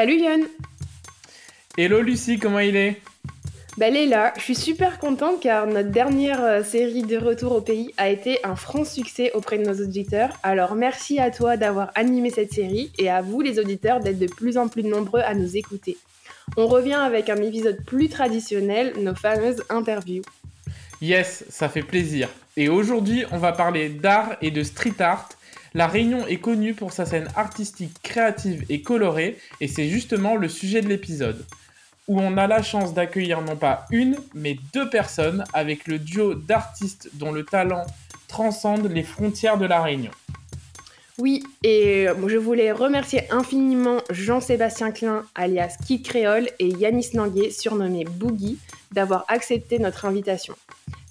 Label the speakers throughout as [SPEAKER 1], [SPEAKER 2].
[SPEAKER 1] Salut Yann
[SPEAKER 2] Hello Lucie, comment il est?
[SPEAKER 1] Bah Léla, je suis super contente car notre dernière euh, série de retour au pays a été un franc succès auprès de nos auditeurs. Alors merci à toi d'avoir animé cette série et à vous les auditeurs d'être de plus en plus nombreux à nous écouter. On revient avec un épisode plus traditionnel, nos fameuses interviews.
[SPEAKER 2] Yes, ça fait plaisir. Et aujourd'hui, on va parler d'art et de street art. La Réunion est connue pour sa scène artistique créative et colorée, et c'est justement le sujet de l'épisode, où on a la chance d'accueillir non pas une, mais deux personnes avec le duo d'artistes dont le talent transcende les frontières de la Réunion.
[SPEAKER 1] Oui, et euh, je voulais remercier infiniment Jean-Sébastien Klein, alias Kid Créole, et Yanis Nanguet, surnommé Boogie, d'avoir accepté notre invitation.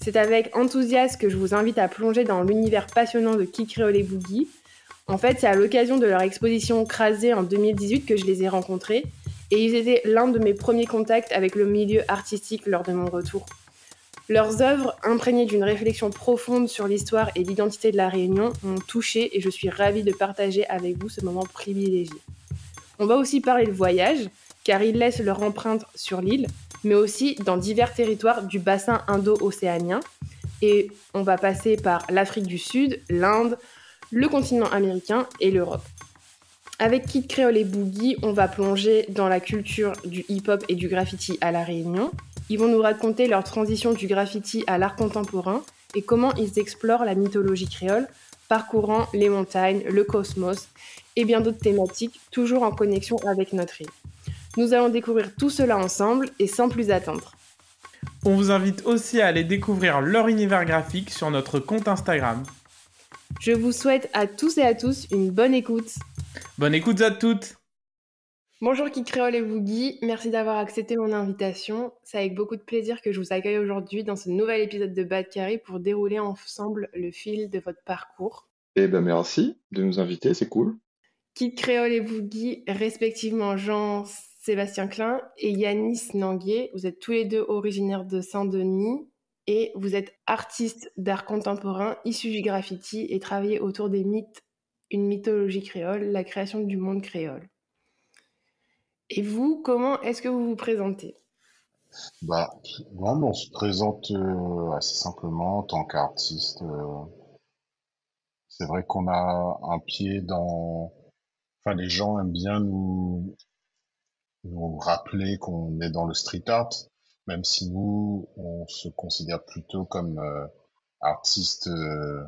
[SPEAKER 1] C'est avec enthousiasme que je vous invite à plonger dans l'univers passionnant de Créole et Boogie. En fait, c'est à l'occasion de leur exposition Crasé en 2018 que je les ai rencontrés, et ils étaient l'un de mes premiers contacts avec le milieu artistique lors de mon retour. Leurs œuvres, imprégnées d'une réflexion profonde sur l'histoire et l'identité de la Réunion, m'ont touchée et je suis ravie de partager avec vous ce moment privilégié. On va aussi parler de voyage, car ils laissent leur empreinte sur l'île, mais aussi dans divers territoires du bassin indo-océanien. Et on va passer par l'Afrique du Sud, l'Inde, le continent américain et l'Europe. Avec Kid Creole et Boogie, on va plonger dans la culture du hip-hop et du graffiti à La Réunion. Ils vont nous raconter leur transition du graffiti à l'art contemporain et comment ils explorent la mythologie créole, parcourant les montagnes, le cosmos et bien d'autres thématiques, toujours en connexion avec notre île. Nous allons découvrir tout cela ensemble et sans plus attendre.
[SPEAKER 2] On vous invite aussi à aller découvrir leur univers graphique sur notre compte Instagram.
[SPEAKER 1] Je vous souhaite à tous et à tous une bonne écoute.
[SPEAKER 2] Bonne écoute à toutes
[SPEAKER 1] Bonjour Kid Créole et Boogie, merci d'avoir accepté mon invitation. C'est avec beaucoup de plaisir que je vous accueille aujourd'hui dans ce nouvel épisode de Bad Carré pour dérouler ensemble le fil de votre parcours.
[SPEAKER 3] Eh ben merci de nous inviter, c'est cool.
[SPEAKER 1] Kid Créole et Boogie, respectivement Jean-Sébastien Klein et Yanis Nanguier, vous êtes tous les deux originaires de Saint-Denis et vous êtes artistes d'art contemporain issus du graffiti et travaillez autour des mythes, une mythologie créole, la création du monde créole. Et vous, comment est-ce que vous vous présentez?
[SPEAKER 4] Bah, on se présente euh, assez simplement en tant qu'artiste. euh. C'est vrai qu'on a un pied dans... Enfin, les gens aiment bien nous, nous rappeler qu'on est dans le street art, même si nous, on se considère plutôt comme euh, artistes euh,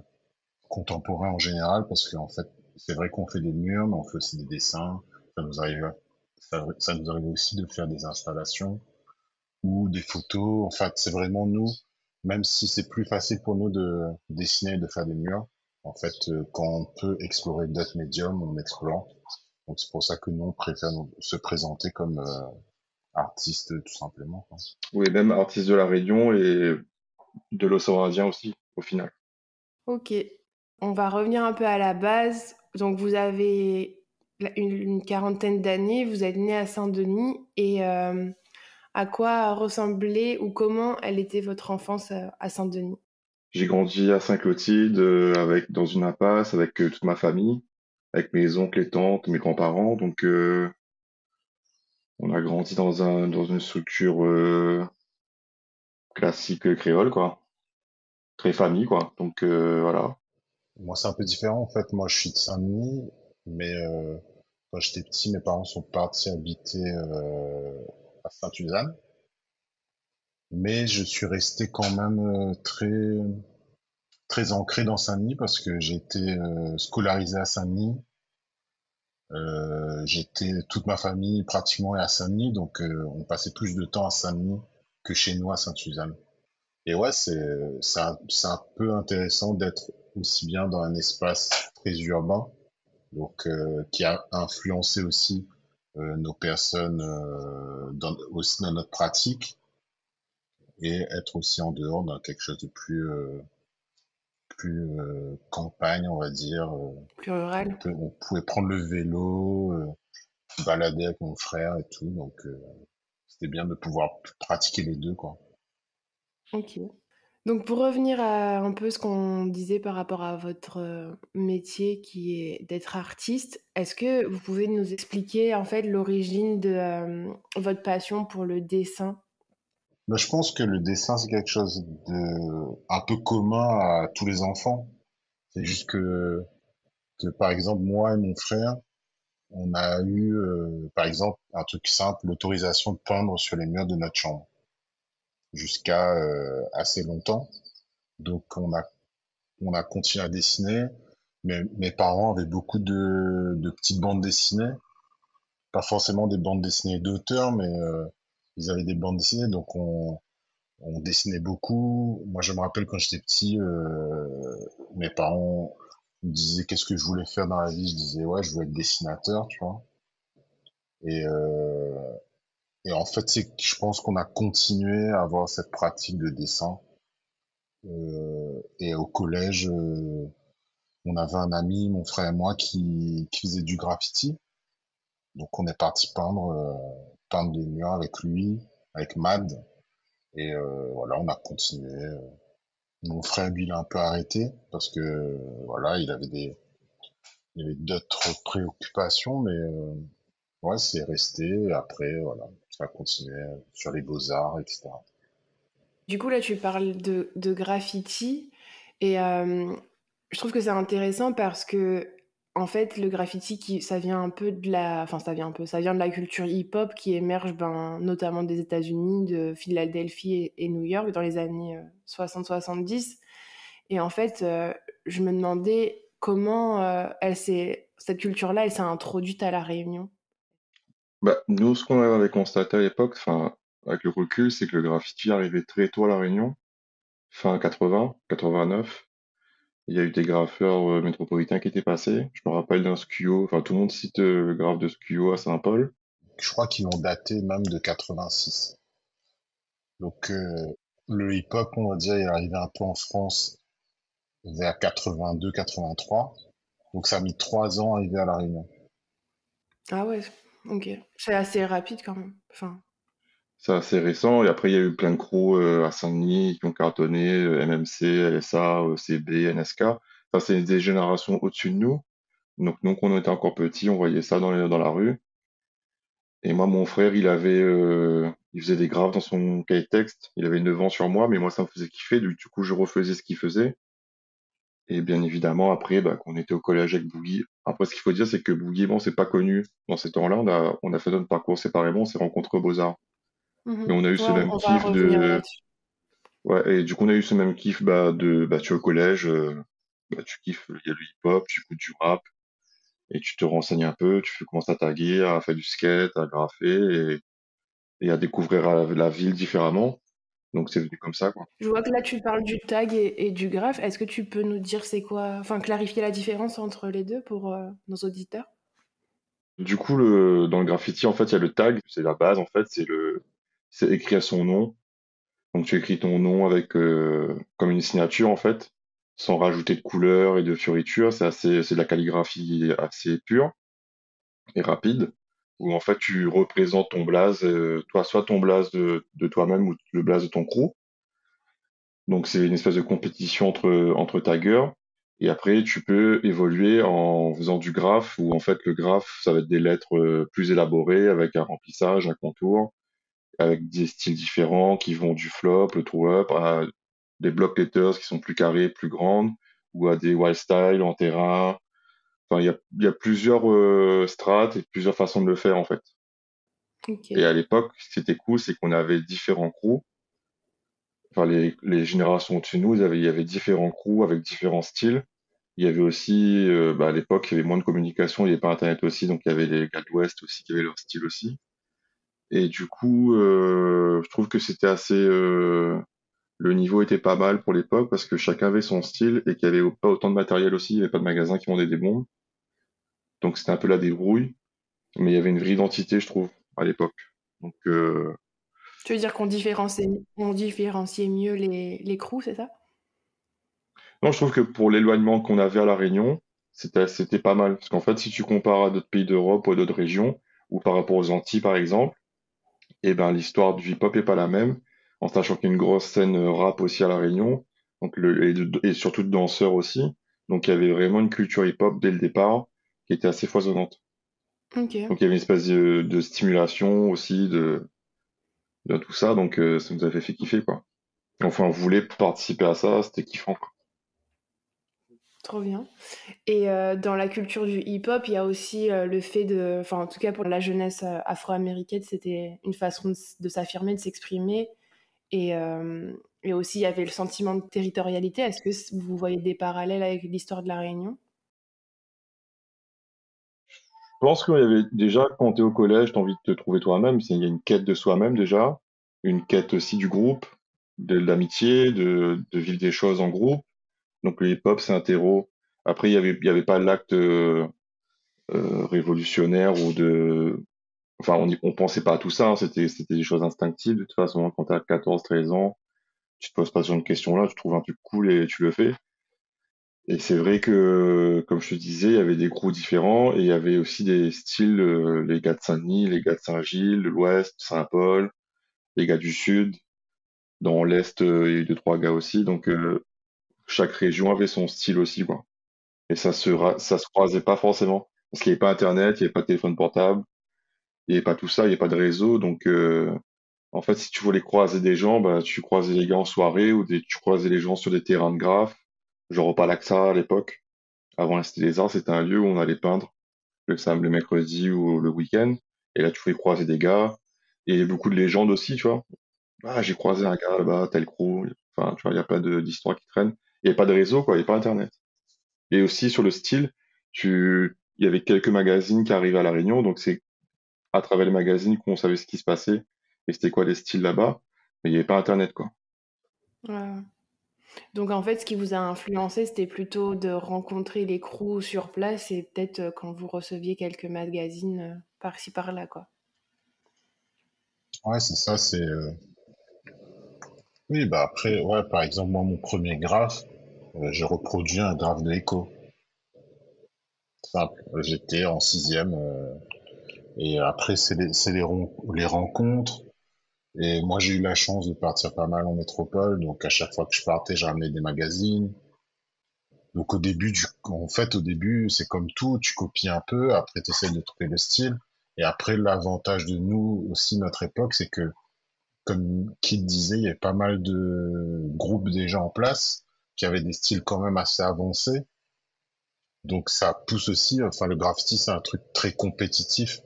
[SPEAKER 4] contemporains en général, parce qu'en fait, c'est vrai qu'on fait des murs, mais on fait aussi des dessins. Ça nous arrive, ça, nous arrive aussi de faire des installations ou des photos. En fait, c'est vraiment nous, même si c'est plus facile pour nous de dessiner et de faire des murs. En fait, euh, quand on peut explorer d'autres médiums, on explore. Donc c'est pour ça que nous, on préfère se présenter comme euh, artiste tout simplement. quoi.
[SPEAKER 3] Oui, même artiste de la Réunion et de l'océan Indien aussi, au final.
[SPEAKER 1] Ok, on va revenir un peu à la base. Donc vous avez une, une quarantaine d'années, vous êtes né à Saint-Denis et euh, à quoi ressemblait ou comment elle était votre enfance euh, à Saint-Denis?
[SPEAKER 3] J'ai grandi à Saint-Clotilde, euh, avec, dans une impasse, avec euh, toute ma famille, avec mes oncles et tantes, mes grands-parents. Donc, euh, on a grandi dans un, dans une structure euh, classique créole, quoi. Très famille, quoi. Donc, euh, voilà.
[SPEAKER 4] Moi, c'est un peu différent. En fait, moi, je suis de Saint-Denis, mais euh, quand j'étais petit, mes parents sont partis habiter euh, à Saint-Suzanne. Mais je suis resté quand même très très ancré dans Saint-Denis parce que j'ai été euh, scolarisé à Saint-Denis. Euh, j'étais toute ma famille pratiquement à Saint-Denis, donc euh, on passait plus de temps à Saint-Denis que chez nous à Sainte-Suzanne. Et ouais, c'est un, un peu intéressant d'être aussi bien dans un espace très urbain, donc qui a influencé aussi nos personnes dans, aussi dans notre pratique, et être aussi en dehors dans quelque chose de plus plus campagne, on va dire.
[SPEAKER 1] plus rural.
[SPEAKER 4] On, pouvait prendre le vélo, balader avec mon frère et tout, donc c'était bien de pouvoir pratiquer les deux, quoi.
[SPEAKER 1] Ok. Donc pour revenir à un peu ce qu'on disait par rapport à votre métier qui est d'être artiste, est-ce que vous pouvez nous expliquer en fait l'origine de votre passion pour le dessin?
[SPEAKER 4] Bah, je pense que le dessin, c'est quelque chose de un peu commun à tous les enfants. C'est juste que, que, par exemple, moi et mon frère, on a eu, euh, par exemple, un truc simple, l'autorisation de peindre sur les murs de notre chambre jusqu'à euh, assez longtemps. Donc, on a, on a continué à dessiner. Mais mes parents avaient beaucoup de, de petites bandes dessinées. Pas forcément des bandes dessinées d'auteurs, mais euh, ils avaient des bandes dessinées, donc on, on dessinait beaucoup. Moi, je me rappelle quand j'étais petit, euh, mes parents me disaient qu'est-ce que je voulais faire dans la vie? Je disais ouais, je veux être dessinateur, tu vois. Et, euh, et en fait, c'est je pense qu'on a continué à avoir cette pratique de dessin. Euh, et au collège, euh, on avait un ami, mon frère et moi, qui, qui faisait du graffiti. Donc on est parti peindre, euh, peindre des murs avec lui, avec Mad. Et euh, voilà, on a continué. Mon frère, lui, il a un peu arrêté parce que voilà, il avait des, il avait d'autres préoccupations, mais euh, ouais, c'est resté. Après, voilà, ça a continué sur les beaux arts, etc.
[SPEAKER 1] Du coup, là, tu parles de, de graffiti et euh, je trouve que c'est intéressant parce que en fait, le graffiti, ça vient un peu de la, enfin ça vient un peu, ça vient de la culture hip-hop qui émerge, ben, notamment des États-Unis, de Philadelphie et, New York dans les années 60-70. Euh, et en fait, euh, je me demandais comment euh, elle cette culture-là, elle s'est introduite à la Réunion.
[SPEAKER 3] Bah, nous, ce qu'on avait constaté à l'époque, enfin, avec le recul, c'est que le graffiti arrivait très tôt à la Réunion, fin 80, 89. Il y a eu des graffeurs euh, métropolitains qui étaient passés. Je me rappelle d'un Skio, enfin tout le monde cite euh, le graphe de Skio à Saint-Paul.
[SPEAKER 4] Je crois qu'ils l'ont daté même de 86. Donc euh, le hip-hop, on va dire, est arrivé un peu en France vers 82-83. Donc ça a mis trois ans à arriver à La Réunion.
[SPEAKER 1] Ah ouais, ok. C'est assez rapide quand même. Enfin,
[SPEAKER 3] c'est assez récent. Et après, il y a eu plein de crews euh, à Saint-Denis qui ont cartonné, euh, MMC, LSA, CB, NSK. Enfin, c'est des générations au-dessus de nous. Donc, nous, quand on était encore petits, on voyait ça dans, dans la rue. Et moi, mon frère, il avait, euh, il faisait des graves dans son cahier texte. Il avait 9 ans sur moi, mais moi, ça me faisait kiffer. Du coup, je refaisais ce qu'il faisait. Et bien évidemment, après, bah, quand on était au collège avec Boogie. Après, ce qu'il faut dire, c'est que Boogie, bon, c'est pas connu dans ces temps-là. On a, on a fait notre parcours séparément, on s'est rencontrés aux Beaux-Arts.
[SPEAKER 1] Mhm.
[SPEAKER 3] Et on a eu ce même kiff de. Ouais, et du coup, on a eu ce même kiff bah, de. Bah, tu es au collège, euh, bah, tu kiffes, il y a le hip-hop, tu écoutes du rap, et tu te renseignes un peu, tu commences à taguer, à faire du skate, à graffer, et, et à découvrir la, ville différemment. Donc c'est venu comme ça, quoi.
[SPEAKER 1] Je vois que là tu parles du tag et, du graphe. Est-ce que tu peux nous dire c'est quoi, enfin clarifier la différence entre les deux pour euh, nos auditeurs?
[SPEAKER 3] Du coup, le, dans le graffiti, en fait, il y a le tag, c'est la base, en fait, c'est le, c'est écrire son nom. Donc tu écris ton nom avec euh, comme une signature en fait, sans rajouter de couleurs et de fioritures. C'est assez, c'est de la calligraphie assez pure et rapide, où en fait tu représentes ton blaze, euh, toi soit ton blaze de, de toi-même ou le blaze de ton crew. Donc c'est une espèce de compétition entre entre taggers. Et après, tu peux évoluer en faisant du graphe, où en fait le graphe, ça va être des lettres euh, plus élaborées avec un remplissage, un contour avec des styles différents qui vont du flop, le throw-up, à des block letters qui sont plus carrés, plus grandes, ou à des wild style en terrain. Enfin, il y a, y a, plusieurs euh, strates et plusieurs façons de le faire en fait. Et à l'époque, ce qui était cool, c'est qu'on avait différents crews. Enfin, les, les générations au-dessus de nous, il y avait différents crews avec différents styles. Il y avait aussi, euh, bah, à l'époque, il y avait moins de communication, il n'y avait pas Internet aussi, donc il y avait les gars de l'Ouest aussi qui avaient leur style aussi. Et du coup, euh, je trouve que c'était assez. Euh, le niveau était pas mal pour l'époque parce que chacun avait son style et qu'il n'y avait pas autant de matériel aussi. Il n'y avait pas de magasins qui vendaient des bombes. Donc c'était un peu la débrouille. Mais il y avait une vraie identité, je trouve, à l'époque. Donc, euh,
[SPEAKER 1] Tu veux dire qu'on différenciait, on différenciait mieux les, les crews, c'est ça?
[SPEAKER 3] Non, je trouve que pour l'éloignement qu'on avait à La Réunion, c'était, c'était pas mal. Parce qu'en fait, si tu compares à d'autres pays d'Europe ou à d'autres régions, ou par rapport aux Antilles, par exemple, eh ben, l'histoire du hip-hop est pas la même. En sachant qu'il y a une grosse scène rap aussi à La Réunion. Donc le, et, et surtout de danseurs aussi. Donc il y avait vraiment une culture hip-hop dès le départ qui était assez foisonnante.
[SPEAKER 1] Ok.
[SPEAKER 3] Donc il y avait une espèce de, de stimulation aussi de, de tout ça. Donc euh, ça nous avait fait kiffer, quoi. Enfin, on voulait participer à ça, c'était kiffant, quoi.
[SPEAKER 1] Trop bien. Et euh, dans la culture du hip-hop, il y a aussi euh, le fait de, enfin en tout cas pour la jeunesse euh, afro-américaine, c'était une façon de, s'affirmer, de s'exprimer. Et, aussi, il y avait le sentiment de territorialité. Est-ce que vous voyez des parallèles avec l'histoire de la Réunion?
[SPEAKER 3] Je pense qu'il y avait déjà, quand tu es au collège, tu as envie de te trouver toi-même. Il y a une quête de soi-même déjà, une quête aussi du groupe, de l'amitié, de vivre des choses en groupe. Donc le hip-hop, c'est un terreau. Après, il y avait, y avait pas l'acte euh, euh, révolutionnaire ou de... Enfin, on on pensait pas à tout ça, hein. C'était, des choses instinctives. De toute façon, quand tu as 14, 13 ans, tu te poses pas sur une question-là, tu trouves un truc cool et tu le fais. Et c'est vrai que, comme je te disais, il y avait des crews différents et il y avait aussi des styles, euh, les gars de Saint-Denis, les gars de Saint-Gilles, l'Ouest, Saint-Paul, les gars du Sud. Dans l'Est, il y a eu deux, trois gars aussi. Donc, chaque région avait son style aussi, quoi. Et ça se, ça se croisait pas forcément. Parce qu'il n'y avait pas Internet, il n'y avait pas de téléphone portable, il n'y avait pas tout ça, il n'y avait pas de réseau. Donc, euh, en fait, si tu voulais croiser des gens, bah, tu croisais les gars en soirée ou tu croisais les gens sur des terrains de graphes, genre au Palaxa à l'époque. Avant la Cité Arts, c'était un lieu où on allait peindre le samedi, le mercredi ou le week-end. Et là, tu pouvais croiser des gars. Et beaucoup de légendes aussi, tu vois. Ah, j'ai croisé un gars là-bas, tel crew. Enfin, tu vois, il y a plein de- d'histoires qui traînent. Il n'y avait pas de réseau, quoi, il n'y avait pas Internet. Et aussi sur le style, tu, il y avait quelques magazines qui arrivaient à La Réunion, donc c'est à travers les magazines qu'on savait ce qui se passait et c'était quoi les styles là-bas. Mais il n'y avait pas Internet, quoi.
[SPEAKER 1] Ouais. Donc en fait, ce qui vous a influencé, c'était plutôt de rencontrer les crews sur place et peut-être euh, quand vous receviez quelques magazines euh, par-ci par-là, quoi.
[SPEAKER 4] Ouais, c'est ça, c'est... euh, Oui, bah après, ouais, par exemple, moi, mon premier graphe, euh, j'ai reproduit un graphe de Echo. Simple. J'étais en sixième, euh, et après, c'est les, les, les rencontres. Et moi, j'ai eu la chance de partir pas mal en métropole, donc à chaque fois que je partais, j'ai ramené des magazines. Donc au début, du, en fait, au début, c'est comme tout, tu copies un peu, après tu essaies de trouver le style. Et après, l'avantage de nous aussi, notre époque, c'est que, comme Kid disait, il y avait pas mal de groupes déjà en place, qui avaient des styles quand même assez avancés. Donc ça pousse aussi, enfin le graffiti, c'est un truc très compétitif.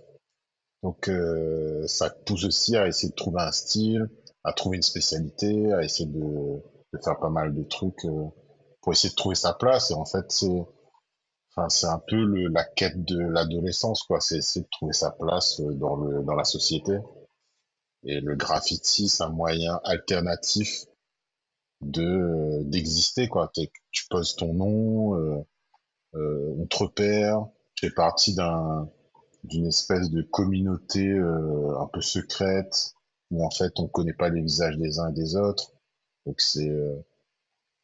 [SPEAKER 4] Donc euh, ça pousse aussi à essayer de trouver un style, à trouver une spécialité, à essayer de, de faire pas mal de trucs euh, pour essayer de trouver sa place. Et en fait, c'est enfin c'est un peu le, la quête de l'adolescence, quoi. C'est essayer de trouver sa place euh, dans le dans la société. Et le graffiti, c'est un moyen alternatif de euh, d'exister, quoi. Tu poses ton nom, euh, euh, on te repère, tu fais partie d'un d'une espèce de communauté euh, un peu secrète où en fait on connaît pas les visages des uns et des autres. Donc c'est euh,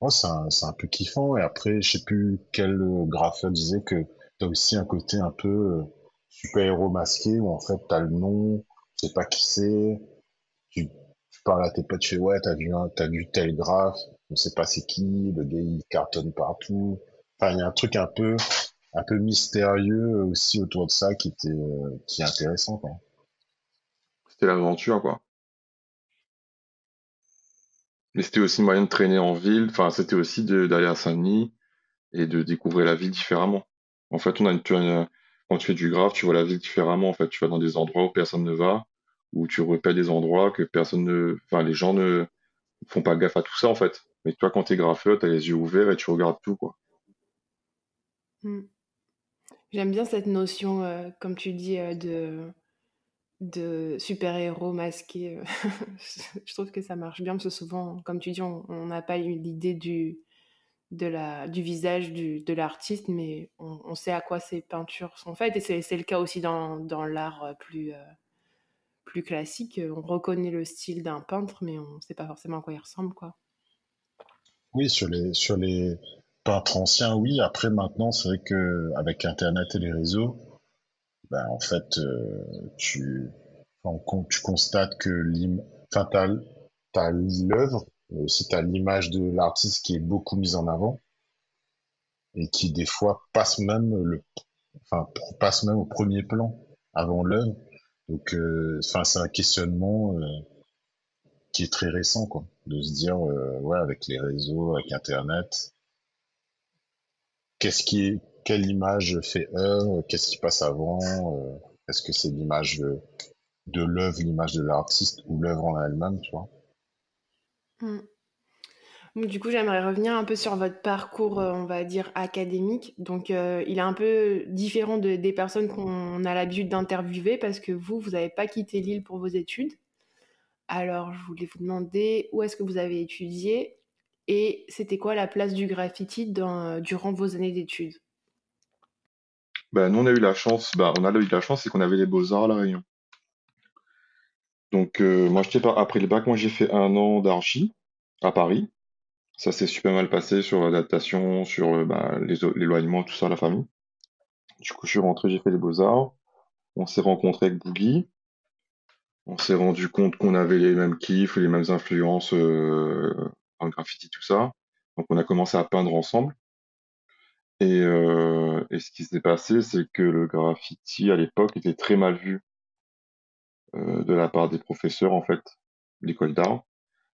[SPEAKER 4] ouais, c'est un, un peu kiffant. Et après, je sais plus quel graffeur disait que t'as aussi un côté un peu euh, super-héros masqué où en fait t'as le nom, tu sais pas qui c'est, parles à tes potes, fais ouais, t'as vu t'as vu tel graphe, on sait pas c'est qui, le gars il cartonne partout. Enfin, il y a un truc un peu un peu mystérieux aussi autour de ça qui était euh, qui est intéressant quoi.
[SPEAKER 3] C'était l'aventure, quoi. Mais c'était aussi moyen de traîner en ville. Enfin, c'était aussi d'aller à Saint-Denis et de découvrir la ville différemment. En fait, on a quand tu fais du graphe, tu vois la ville différemment. En fait, tu vas dans des endroits où personne ne va, où tu repères des endroits que personne ne, enfin, les gens ne font pas gaffe à tout ça, en fait. Mais toi, quand t'es graffeur, t'as les yeux ouverts et tu regardes tout, quoi.
[SPEAKER 1] Mm. J'aime bien cette notion, euh, comme tu dis, euh, de, super-héros masqués. euh, je trouve que ça marche bien parce que souvent, comme tu dis, on n'a pas eu l'idée du, visage de l'artiste, mais on, sait à quoi ces peintures sont faites. Et c'est le cas aussi dans, l'art plus, plus classique. On reconnaît le style d'un peintre, mais on ne sait pas forcément à quoi il ressemble, quoi.
[SPEAKER 4] Oui, sur les, sur les peintres anciens, oui. Après, maintenant, c'est vrai que avec Internet et les réseaux, ben, en fait, euh, tu, enfin, tu constates que l'œuvre, mais aussi t'as l'image de l'artiste qui est beaucoup mise en avant et qui, des fois, passe même le, passe même au premier plan avant l'œuvre. Donc, euh, enfin, c'est un questionnement, euh, qui est très récent, quoi. De se dire, euh, ouais, avec les réseaux, avec Internet, qu'est-ce qui est, quelle image fait œuvre, qu'est-ce qui passe avant, est-ce que c'est l'image de, de l'œuvre, l'image de l'artiste ou l'œuvre en elle-même, tu vois.
[SPEAKER 1] Mm. Du coup, j'aimerais revenir un peu sur votre parcours, euh, on va dire, académique. Donc, euh, il est un peu différent de- des personnes qu'on a l'habitude d'interviewer parce que vous, vous n'avez pas quitté l'île pour vos études. Alors, je voulais vous demander où est-ce que vous avez étudié et c'était quoi la place du graffiti durant vos années d'études?
[SPEAKER 3] Ben, nous, on a eu la chance, ben, on a eu la chance, c'est qu'on avait les beaux-arts à La Réunion. Donc, euh, moi, j'étais pas, après le bac, moi, j'ai fait un an d'archi à Paris. Ça s'est super mal passé sur l'adaptation, sur euh, les- l'éloignement, tout ça, la famille. Du coup, je suis rentré, j'ai fait les beaux-arts. On s'est rencontré avec Boogie. On s'est rendu compte qu'on avait les mêmes kiffs, les mêmes influences euh, en graffiti, tout ça. Donc, on a commencé à peindre ensemble. Et, euh, et ce qui s'est passé, c'est que le graffiti à l'époque était très mal vu euh, de la part des professeurs, en fait, l'école d'art,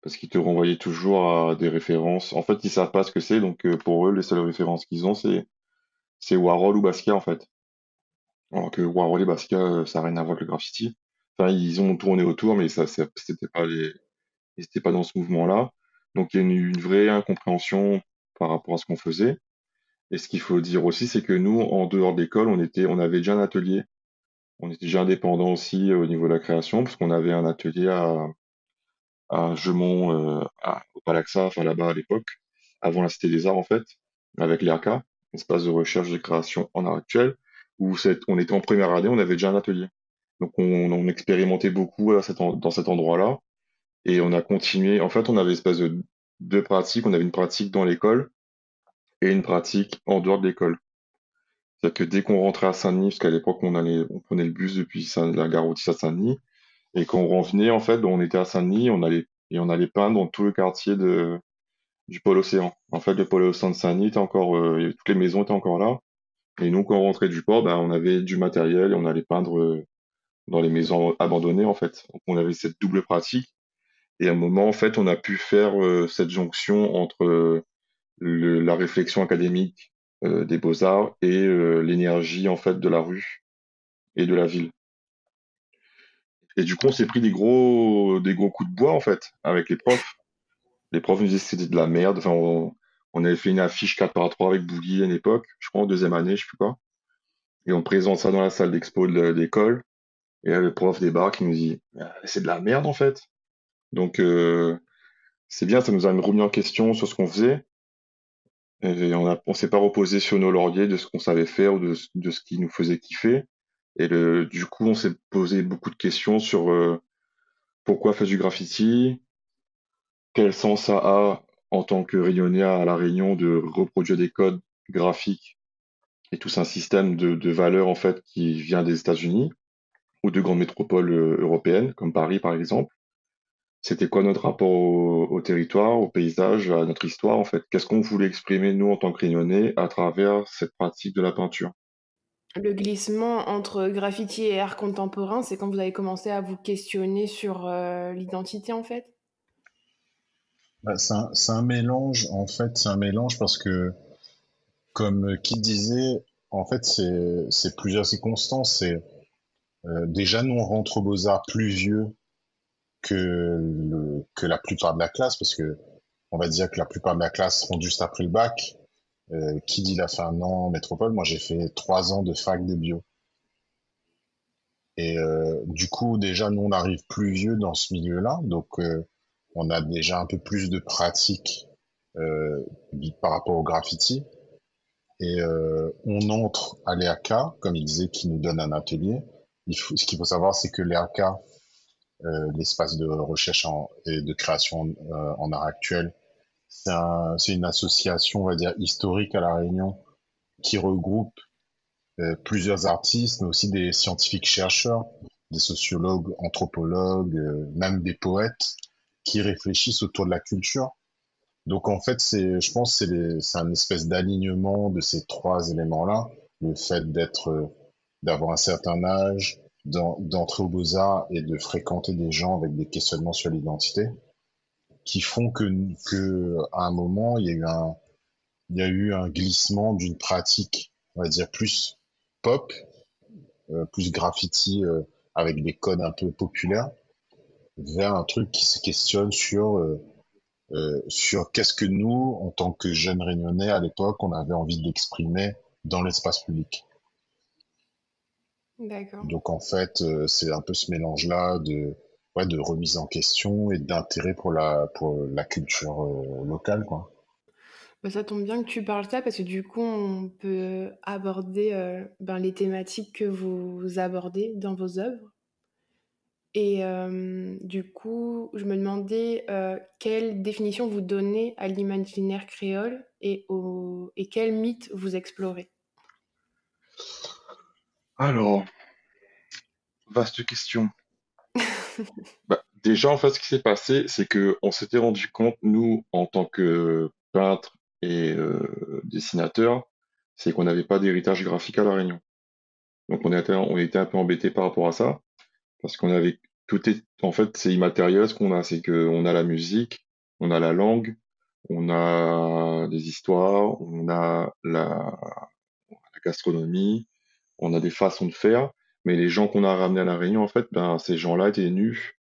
[SPEAKER 3] parce qu'ils te renvoyaient toujours à des références. En fait, ils savent pas ce que c'est, donc euh, pour eux, les seules références qu'ils ont, c'est c'est Warhol ou Basquiat, en fait. Alors que Warhol et Basquiat, euh, ça n'a rien à voir avec le graffiti. Enfin, ils ont tourné autour, mais ça, c'était pas les, ils étaient pas dans ce mouvement-là. Donc, il y a une, une vraie incompréhension par rapport à ce qu'on faisait. Et ce qu'il faut dire aussi, c'est que nous, en dehors d'école, on était, on avait déjà un atelier. On était déjà indépendant aussi euh, au niveau de la création, parce qu'on avait un atelier à, à Gemont, euh, à, au Palaxa, enfin là-bas à l'époque, avant la Cité des Arts en fait, avec l'ERCA, espace de recherche et de création en art actuel, où on était en première année, on avait déjà un atelier. Donc on, expérimentait beaucoup cet en- dans cet endroit-là, et on a continué. En fait, on avait espèce de deux pratiques. On avait une pratique dans l'école et une pratique en dehors de l'école. C'est-à-dire que dès qu'on rentrait à Saint-Denis, parce qu'à l'époque on allait, on prenait le bus depuis la gare à Saint-Denis, et quand on revenait, en fait, on était à Saint-Denis, on allait, et on allait peindre dans tout le quartier de, du pôle océan. En fait, le pôle océan de Saint-Denis était encore, euh, toutes les maisons étaient encore là. Et nous, quand on rentrait du port, ben, on avait du matériel et on allait peindre euh, dans les maisons abandonnées, en fait. Donc, on avait cette double pratique. Et à un moment, en fait, on a pu faire euh, cette jonction entre euh, le- la réflexion académique euh, des beaux-arts et l'énergie, en fait, de la rue et de la ville. Et du coup, on s'est pris des gros, des gros coups de bois, en fait, avec les profs. Les profs nous disaient que c'était de la merde. Enfin, on, on avait fait une affiche 4 par 3 avec Boogie à l'époque, je crois en deuxième année, je sais plus quoi. Et on présente ça dans la salle d'expo de l'école. Et là, le prof débarque, il nous dit, Ah, c'est de la merde, en fait. Donc, euh, c'est bien, ça nous a remis en question sur ce qu'on faisait. Et on on s'est pas reposé sur nos lauriers de ce qu'on savait faire ou de, de ce qui nous faisait kiffer. Et du coup, on s'est posé beaucoup de questions sur euh, pourquoi faire du graffiti, quel sens ça a en tant que rayonné à La Réunion de reproduire des codes graphiques et tout un système de, de valeurs en fait qui vient des États-Unis ou de grandes métropoles euh, européennes comme Paris par exemple? C'était quoi notre rapport au, au territoire, au paysage, à notre histoire en fait? Qu'est-ce qu'on voulait exprimer nous en tant que Réunionnais à travers cette pratique de la peinture?
[SPEAKER 1] Le glissement entre graffiti et art contemporain, c'est quand vous avez commencé à vous questionner sur euh, l'identité en fait?
[SPEAKER 4] Bah, c'est un, mélange, en fait, c'est un mélange parce que, comme qui disait, en fait, c'est, plusieurs circonstances. C'est, euh, déjà, nous, on rentre aux Beaux-Arts plus vieux que la plupart de la classe, parce que on va dire que la plupart de la classe rentre juste après le bac. Euh, qui dit, il a fait un an en métropole. Moi, j'ai fait trois ans de fac de bio. Et euh, du coup, déjà, nous, on arrive plus vieux dans ce milieu-là, donc euh, on a déjà un peu plus de pratique euh, par rapport au graffiti. Et euh, on entre à l'EAK, comme il disait, qui nous donne un atelier. Il faut, ce qu'il faut savoir, c'est que l'EAK, l'espace de recherche en, et de création en art actuel, c'est un, une association, on va dire, historique à La Réunion, qui regroupe euh, plusieurs artistes, mais aussi des scientifiques chercheurs, des sociologues, anthropologues, euh, même des poètes, qui réfléchissent autour de la culture. Donc en fait, c'est, je pense, c'est, c'est un espèce d'alignement de ces trois éléments-là, le fait d'être, d'avoir un certain âge, d'entrer aux beaux-arts et de fréquenter des gens avec des questionnements sur l'identité, qui font que, que à un moment, il y a eu un, il y a eu un glissement d'une pratique, on va dire, plus pop, euh, plus graffiti euh, avec des codes un peu populaires, vers un truc qui se questionne sur euh, euh, sur qu'est-ce que nous, en tant que jeunes réunionnais à l'époque, on avait envie d'exprimer dans l'espace public. Donc en fait, euh, c'est un peu ce mélange-là de, ouais, de remise en question et d'intérêt pour la, pour la culture euh, locale, quoi.
[SPEAKER 1] Bah, ça tombe bien que tu parles ça parce que du coup, on peut aborder euh, ben, les thématiques que vous abordez dans vos œuvres. Et euh, du coup, je me demandais euh, quelle définition vous donnez à l'imaginaire créole et, au, et quel mythe vous explorez?
[SPEAKER 3] Alors, vaste question. Bah, déjà, en fait, ce qui s'est passé, c'est que on s'était rendu compte, nous, en tant que peintres et euh, dessinateurs, c'est qu'on n'avait pas d'héritage graphique à La Réunion. Donc on était, un peu embêtés par rapport à ça, parce qu'on avait tout est, en fait, c'est immatériel ce qu'on a, c'est que on a la musique, on a la langue, on a des histoires, on a la gastronomie, on a des façons de faire, mais les gens qu'on a ramenés à La Réunion, en fait, ben, ces gens-là étaient nus,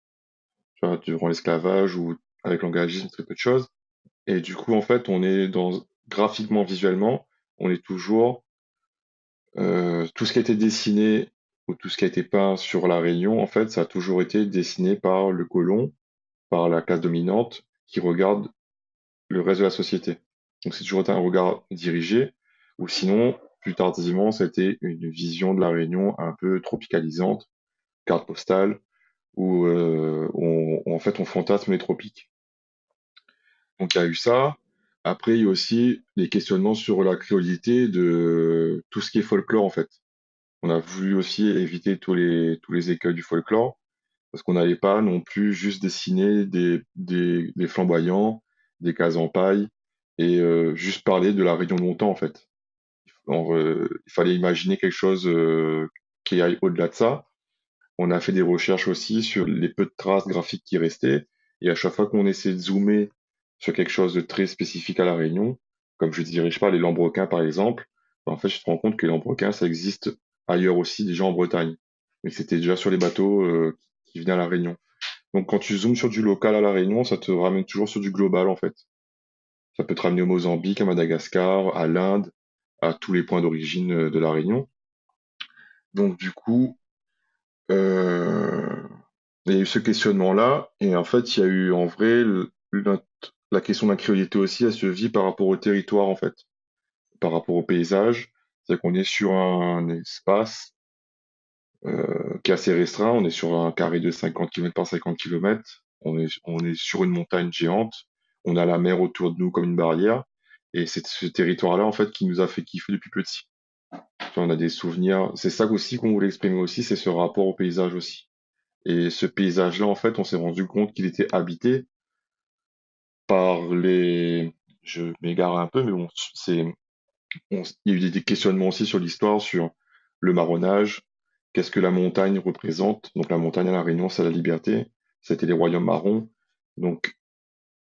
[SPEAKER 3] tu durant l'esclavage ou avec l'engagisme, très peu de choses. Et du coup, en fait, on est dans, graphiquement, visuellement, on est toujours, euh, tout ce qui a été dessiné ou tout ce qui a été peint sur La Réunion, en fait, ça a toujours été dessiné par le colon, par la classe dominante, qui regarde le reste de la société. Donc c'est toujours un regard dirigé, ou sinon, plus tardivement, c'était une vision de la Réunion un peu tropicalisante, carte postale, où, euh, on, en fait on fantasme les tropiques. Donc il y a eu ça. Après, il y a aussi les questionnements sur la créolité de tout ce qui est folklore en fait. On a voulu aussi éviter tous les écueils du folklore parce qu'on n'allait pas non plus juste dessiner des, flamboyants, des cases en paille et euh, juste parler de la Réunion de longtemps en fait. Euh, il fallait imaginer quelque chose euh, qui aille au-delà de ça. On a fait des recherches aussi sur les peu de traces graphiques qui restaient. Et à chaque fois qu'on essaie de zoomer sur quelque chose de très spécifique à La Réunion, comme je ne dirige pas les lambrequins par exemple, ben, en fait, je te rends compte que les lambrequins, ça existe ailleurs aussi, déjà en Bretagne. Mais c'était déjà sur les bateaux euh, qui venaient à La Réunion. Donc quand tu zoomes sur du local à La Réunion, ça te ramène toujours sur du global en fait. Ça peut te ramener au Mozambique, à Madagascar, à l'Inde, à tous les points d'origine euh, de la Réunion. Donc du coup, euh, il y a eu ce questionnement-là, et en fait, il y a eu en vrai la, question de aussi, elle se vit par rapport au territoire en fait, par rapport au paysage. C'est qu'on est sur un espace euh, qui est assez restreint, on est sur un carré de 50 km par 50 km, on est, on est sur une montagne géante, on a la mer autour de nous comme une barrière, et c'est ce territoire-là en fait qui nous a fait kiffer depuis petit. On a des souvenirs, c'est ça aussi qu'on voulait exprimer aussi, c'est ce rapport au paysage aussi. Et ce paysage-là, en fait, on s'est rendu compte qu'il était habité par les... Je m'égare un peu, mais bon, c'est... Il y a eu des questionnements aussi sur l'histoire, sur le marronnage, qu'est-ce que la montagne représente? Donc la montagne à La Réunion, c'est la liberté, c'était les royaumes marrons. Donc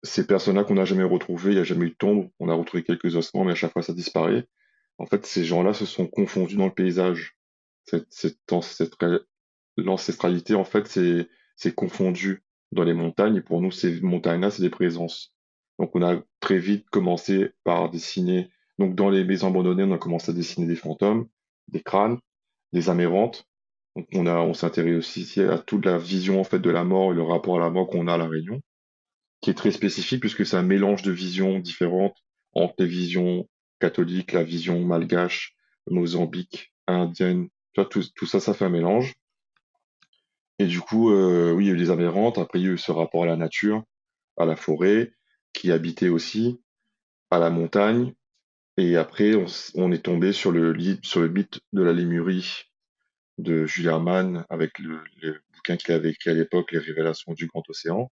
[SPEAKER 3] ces personnes-là qu'on n'a jamais retrouvées, il n'y a jamais eu de tombe, on a retrouvé quelques ossements, mais à chaque fois ça disparaît. En fait, ces gens-là se sont confondus dans le paysage. Cette, cette ancestra- l'ancestralité, en fait, c'est, confondu dans les montagnes, et pour nous, ces montagnes-là, c'est des présences. Donc, on a très vite commencé par dessiner, donc dans les maisons abandonnées, on a commencé à dessiner des fantômes, des crânes, des amérantes, Donc on s'intéresse aussi à toute la vision en fait de la mort et le rapport à la mort qu'on a à la Réunion, qui est très spécifique puisque c'est un mélange de visions différentes entre les visions catholiques, la vision malgache, Mozambique, indienne, tout, ça, ça fait un mélange. Et du coup, euh, oui, il y a eu les aberrantes, après il y a eu ce rapport à la nature, à la forêt, qui habitait aussi, à la montagne, et après on, on est tombé sur le, sur le mythe de la Lémurie de Jules Mann avec le, le bouquin qu'il avait écrit à l'époque, Les Révélations du Grand Océan.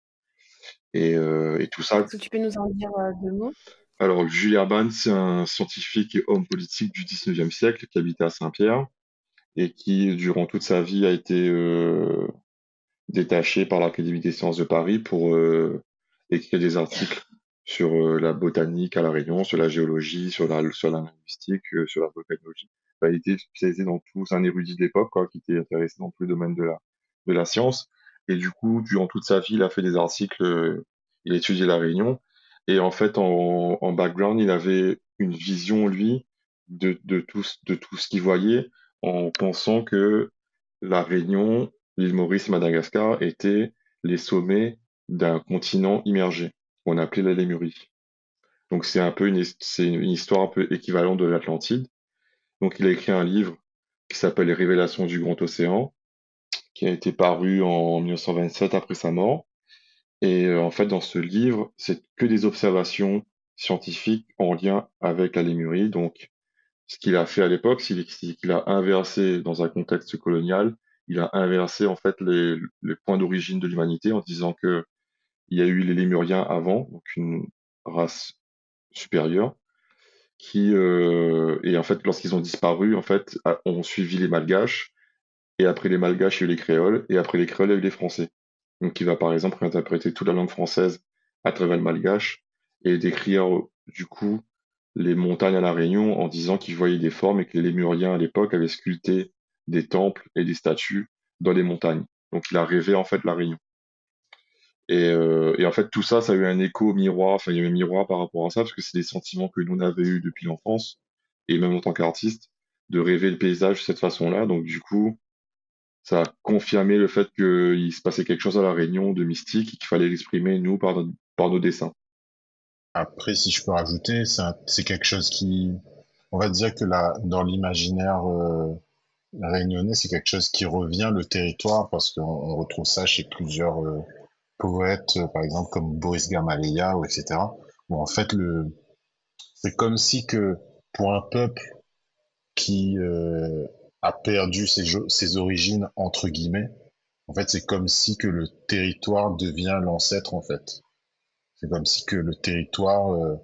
[SPEAKER 3] Et, euh, et tout ça.
[SPEAKER 1] Est-ce que tu peux nous en dire euh, deux mots?
[SPEAKER 3] Alors, Jules Hermann, c'est un scientifique et homme politique du 19e siècle qui habitait à Saint-Pierre et qui, durant toute sa vie, a été euh, détaché par l'Académie des sciences de Paris pour euh, écrire des articles sur euh, la botanique à La Réunion, sur la géologie, sur la, sur la linguistique, sur la volcanologie. Enfin, il était spécialisé dans tout, c'est un érudit de l'époque, qui était intéressé dans tous les domaines de la, de la science. Et du coup, durant toute sa vie, il a fait des articles, euh, il a étudié La Réunion. Et en fait, en, background, il avait une vision, lui, de, de, tout, de tout ce qu'il voyait, en pensant que La Réunion, l'île Maurice et Madagascar étaient les sommets d'un continent immergé, qu'on appelait la Lémurie. Donc c'est un peu une, c'est une histoire un peu équivalente de l'Atlantide. Donc il a écrit un livre qui s'appelle Les Révélations du Grand Océan, qui a été paru en 1927 après sa mort. Et euh, en fait, dans ce livre, c'est que des observations scientifiques en lien avec la Lémurie. Donc, ce qu'il a fait à l'époque, c'est qu'il a inversé dans un contexte colonial, il a inversé en fait les, les points d'origine de l'humanité en disant que il y a eu les Lémuriens avant, donc une race supérieure, qui euh, et en fait lorsqu'ils ont disparu, en fait, ont suivi les Malgaches, et après les Malgaches, il y a eu les Créoles, et après les Créoles, il y a eu les Français. Donc il va par exemple interpréter toute la langue française à travers le Malgache et décrire du coup les montagnes à la Réunion en disant qu'il voyait des formes et que les Lémuriens à l'époque avaient sculpté des temples et des statues dans les montagnes. Donc il a rêvé en fait la Réunion. Et, euh, et en fait tout ça, ça a eu un écho miroir, enfin il y a un miroir par rapport à ça parce que c'est des sentiments que nous on avait eu depuis l'enfance et même en tant qu'artiste de rêver le paysage de cette façon-là. Donc du coup, ça a confirmé le fait qu'il se passait quelque chose à la Réunion de mystique et qu'il fallait l'exprimer nous par, par nos dessins.
[SPEAKER 4] Après, si je peux rajouter, c'est quelque chose qui, on va dire que là, dans l'imaginaire euh, réunionnais, c'est quelque chose qui revient le territoire parce qu'on on retrouve ça chez plusieurs euh, poètes, euh, par exemple comme Boris Gamaleya ou etc. Où en fait le, c'est comme si que pour un peuple qui a perdu ses, origines entre guillemets, en fait c'est comme si que le territoire devient l'ancêtre en fait. C'est comme si que le territoire, euh,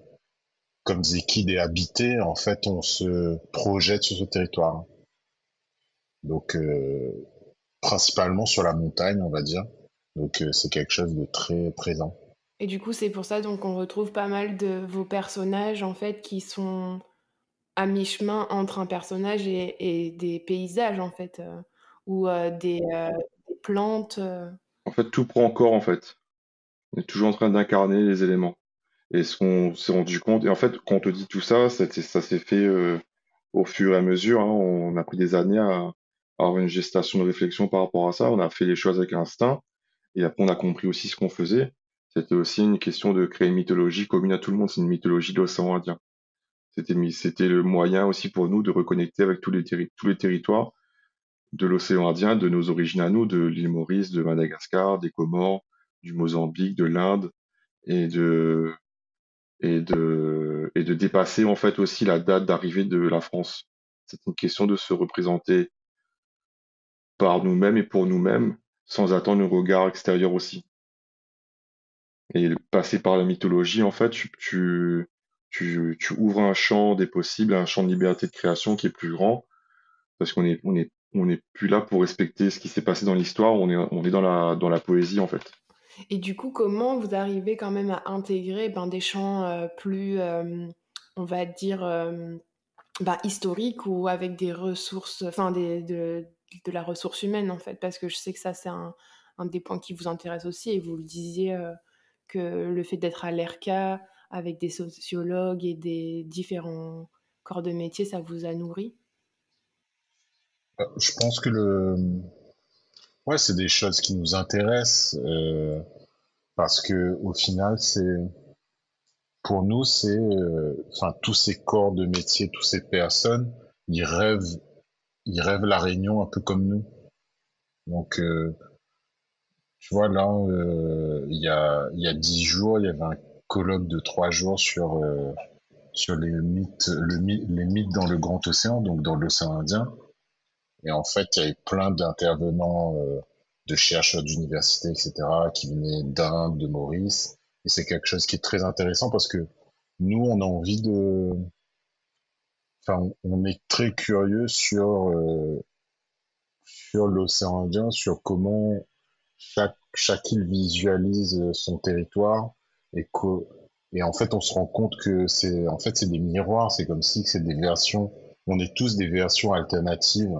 [SPEAKER 4] comme Zekid est habité, en fait, on se projette sur ce territoire. Donc, euh, principalement sur la montagne, on va dire. Donc, euh, c'est quelque chose de très présent.
[SPEAKER 1] Et du coup, c'est pour ça donc qu'on retrouve pas mal de vos personnages en fait qui sont à mi-chemin entre un personnage et, des paysages en fait, euh, ou euh, des, euh, des plantes.
[SPEAKER 3] En fait, tout prend corps en fait. On est toujours en train d'incarner les éléments. Et ce qu'on s'est rendu compte, et en fait, quand on te dit tout ça, ça, ça s'est fait au fur et à mesure. hein. On a pris des années à, à avoir une gestation de réflexion par rapport à ça. On a fait les choses avec instinct. Et après, on a compris aussi ce qu'on faisait. C'était aussi une question de créer une mythologie commune à tout le monde. C'est une mythologie de l'océan Indien. C'était, le moyen aussi pour nous de reconnecter avec tous les, territoires de l'océan Indien, de nos origines à nous, de l'île Maurice, de Madagascar, des Comores, du Mozambique, de l'Inde, et de, et de, et de dépasser en fait aussi la date d'arrivée de la France. C'est une question de se représenter par nous-mêmes et pour nous-mêmes, sans attendre un regard extérieur aussi. Et passer par la mythologie, en fait, tu, tu, ouvres un champ des possibles, un champ de liberté de création qui est plus grand, parce qu'on est, on est, on n'est plus là pour respecter ce qui s'est passé dans l'histoire, on est, on est dans la, dans la poésie, en fait.
[SPEAKER 1] Et du coup, comment vous arrivez quand même à intégrer ben, des champs euh, plus, euh, on va dire, euh, ben, historiques ou avec des ressources, enfin de, de la ressource humaine en fait, parce que je sais que ça c'est un, un des points qui vous intéresse aussi et vous le disiez euh, que le fait d'être à l'ERCA avec des sociologues et des différents corps de métier, ça vous a nourri?
[SPEAKER 4] Euh, Je pense que le, ouais, c'est des choses qui nous intéressent euh, parce que au final, c'est pour nous, c'est, euh, enfin, tous ces corps de métier, toutes ces personnes, ils rêvent, ils rêvent la Réunion un peu comme nous. Donc, tu vois, là, il y a, il y a dix jours, il y avait un colloque de trois jours sur, euh, sur les mythes, le, my- les mythes dans le grand océan, donc dans l'océan Indien. Et en fait, il y avait plein d'intervenants, euh, de chercheurs d'université, etc., qui venaient d'Inde, de Maurice. Et c'est quelque chose qui est très intéressant parce que nous, on a envie de, enfin, on est très curieux sur, euh, sur l'océan Indien, sur comment chaque, chaque île visualise son territoire et que, et en fait, on se rend compte que c'est, en fait, c'est des miroirs, c'est comme si c'est des versions, on est tous des versions alternatives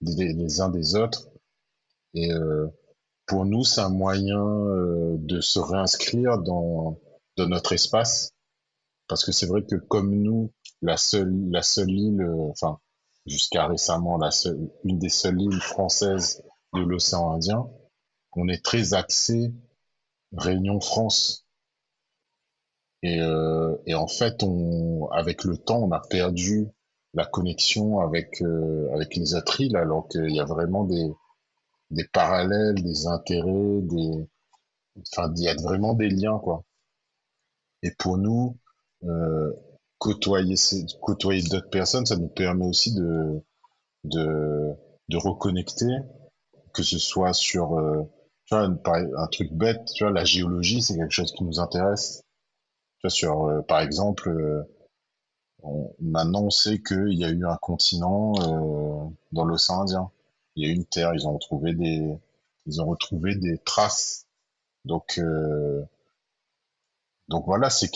[SPEAKER 4] des, les uns des autres. Et euh, pour nous, c'est un moyen euh, de se réinscrire dans, dans notre espace. Parce que c'est vrai que comme nous, la seule, la seule île, euh, enfin, jusqu'à récemment, la seule, une des seules îles françaises de l'océan Indien, on est très axé Réunion France. Et, euh, et en fait, on, avec le temps, on a perdu la connexion avec, euh, avec les autres îles, alors qu'il y a vraiment des, des parallèles, des intérêts, des, enfin, il y a vraiment des liens, quoi. Et pour nous, euh, côtoyer, côtoyer d'autres personnes, ça nous permet aussi de, de, de reconnecter, que ce soit sur, euh, tu vois, un truc bête, tu vois, la géologie, c'est quelque chose qui nous intéresse. Sur, euh, par exemple, euh, on- maintenant on sait qu'il y a eu un continent euh, dans l'océan Indien. Il y a eu une terre, ils ont retrouvé des, ils ont retrouvé des traces. Donc, euh, donc voilà, c'est,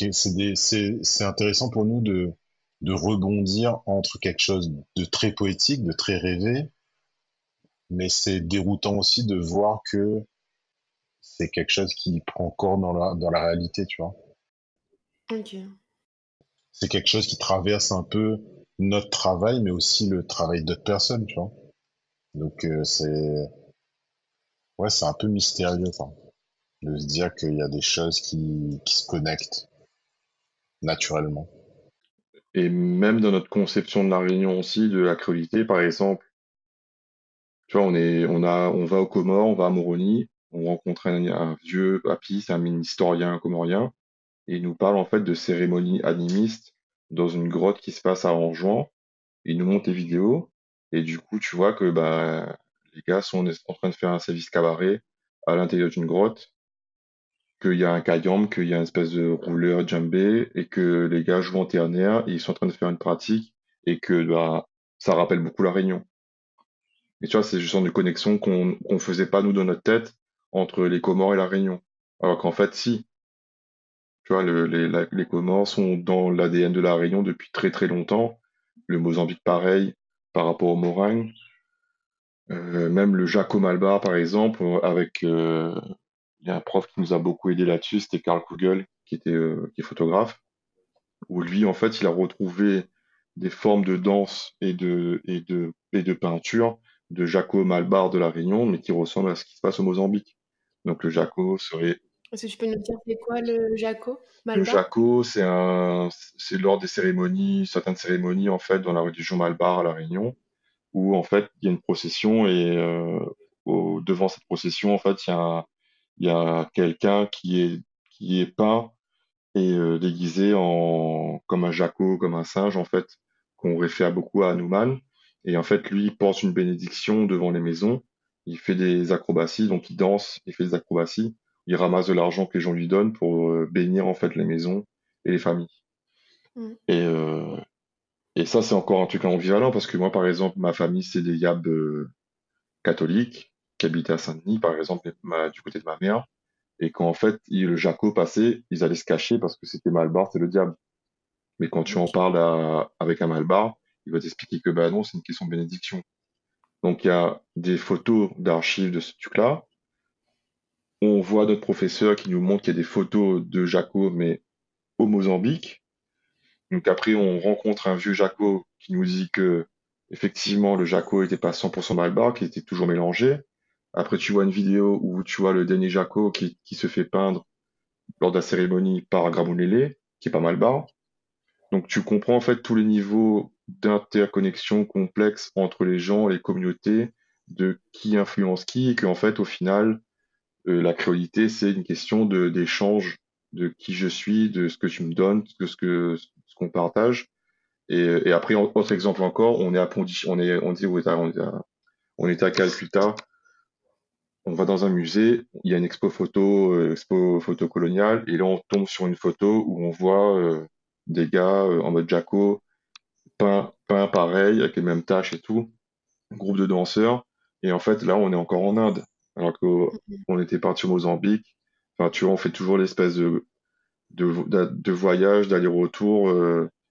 [SPEAKER 4] c'est intéressant pour nous de, de rebondir entre quelque chose de très poétique, de très rêvé, mais c'est déroutant aussi de voir que c'est quelque chose qui prend corps dans la, dans la réalité, tu vois. C'est quelque chose qui traverse un peu notre travail, mais aussi le travail d'autres personnes, tu vois. Donc euh, c'est, ouais, c'est un peu mystérieux, de se dire qu'il y a des choses qui, qui se connectent naturellement.
[SPEAKER 3] Et même dans notre conception de la Réunion aussi, de la créolité, par exemple, tu vois, on est, on a, on va aux Comores, on va à Moroni, on rencontre un, un vieux papy, c'est un historien comorien, il nous parle en fait de cérémonies animistes dans une grotte qui se passe à Anjouan. Il nous montre les vidéos, et du coup, tu vois que bah, les gars sont en train de faire un service cabaret à l'intérieur d'une grotte, qu'il y a un kayam, qu'il y a une espèce de rouleur djembé, et que les gars jouent en ternaire, ils sont en train de faire une pratique, et que bah, ça rappelle beaucoup la Réunion. Et tu vois, c'est juste une connexion qu'on qu'on faisait pas nous dans notre tête entre les Comores et la Réunion. Alors qu'en fait, si. Les, la- Comores sont dans l'ADN de la Réunion depuis très très longtemps. Le Mozambique, pareil, par rapport au Morang. Euh, même le Jaco Malbar, par exemple, euh, avec euh, il y a un prof qui nous a beaucoup aidé là-dessus, c'était Karl Kugel, qui était qui est photographe, où lui, en fait, il a retrouvé des formes de danse et de et de et de peinture de Jaco Malbar de la Réunion, mais qui ressemblent à ce qui se passe au Mozambique. Donc le Jaco serait
[SPEAKER 1] Est-ce que tu peux nous dire c'est quoi le Jaco
[SPEAKER 3] le Jaco, c'est un c'est lors des cérémonies, certaines cérémonies en fait dans la religion Malbar à la Réunion, où en fait il y a une procession et euh, devant cette procession en fait il y a il y a quelqu'un qui est qui est peint et euh, déguisé en comme un jaco, comme un singe en fait, qu'on réfère beaucoup à Hanuman. Et en fait, lui, il porte une bénédiction devant les maisons. Il fait des acrobaties, donc il danse, il fait des acrobaties. Il ramasse de l'argent que les gens lui donnent pour euh, bénir en fait les maisons et les familles.
[SPEAKER 1] Mm.
[SPEAKER 3] Et euh, et ça, c'est encore un truc ambivalent parce que moi, par exemple, ma famille, c'est des Yab euh, catholiques qui habitaient à Saint-Denis, par exemple, ma- du côté de ma mère. Et quand en fait il- le Jaco passait, ils allaient se cacher parce que c'était Malbar, c'est le diable. Mais quand tu en parles à- avec un Malbar, il va t'expliquer que bah non, c'est une question de bénédiction. Donc il y a des photos d'archives de ce truc-là. On voit notre professeur qui nous montre qu'il y a des photos de Jaco, mais au Mozambique. Donc après, on rencontre un vieux Jaco qui nous dit que effectivement, le Jaco était pas 100% Malbar, qui était toujours mélangé. Après, tu vois une vidéo où tu vois le dernier Jaco qui, se fait peindre lors de la cérémonie par Gramulele, qui est pas Malbar. Donc, tu comprends en fait tous les niveaux d'interconnexion complexe entre les gens, les communautés, de qui influence qui, et qu'en fait, au final, la créolité, c'est une question de d'échange de qui je suis, de ce que tu me donnes, de ce que ce qu'on partage. Et, et après, autre exemple encore, on est à Pondicherry, on est, on dit, on à, on à Calcutta, on va dans un musée, il y a une expo photo, euh, expo photo coloniale, et là on tombe sur une photo où on voit euh, des gars euh, en mode Jaco, peint, peint pareil, avec les mêmes tâches et tout, groupe de danseurs, et en fait là on est encore en Inde, alors qu'on mm-hmm. était parti au Mozambique. Enfin, tu vois, on fait toujours l'espèce de, de, de voyage, d'aller-retour,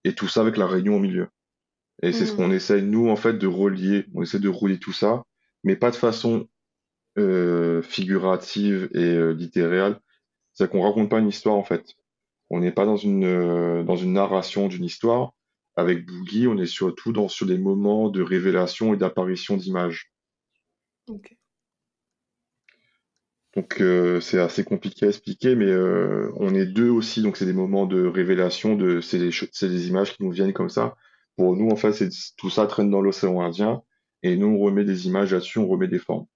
[SPEAKER 3] et tout ça avec la Réunion au milieu. Et c'est ce mm. qu'on essaye, nous, en fait, de relier. On essaie de relier tout ça, mais pas de façon euh, figurative et euh, littérale. C'est qu'on raconte pas une histoire, en fait. On n'est pas dans une, euh, dans une narration d'une histoire. Avec Boogie, on est surtout dans, sur des moments de révélation et d'apparition d'images. Donc euh, c'est assez compliqué à expliquer, mais euh, on est deux aussi, donc c'est des moments de révélation, de c'est des, images qui nous viennent comme ça. Pour nous, en fait, c'est tout ça traîne dans l'océan Indien, et nous on remet des images là-dessus, on remet des formes.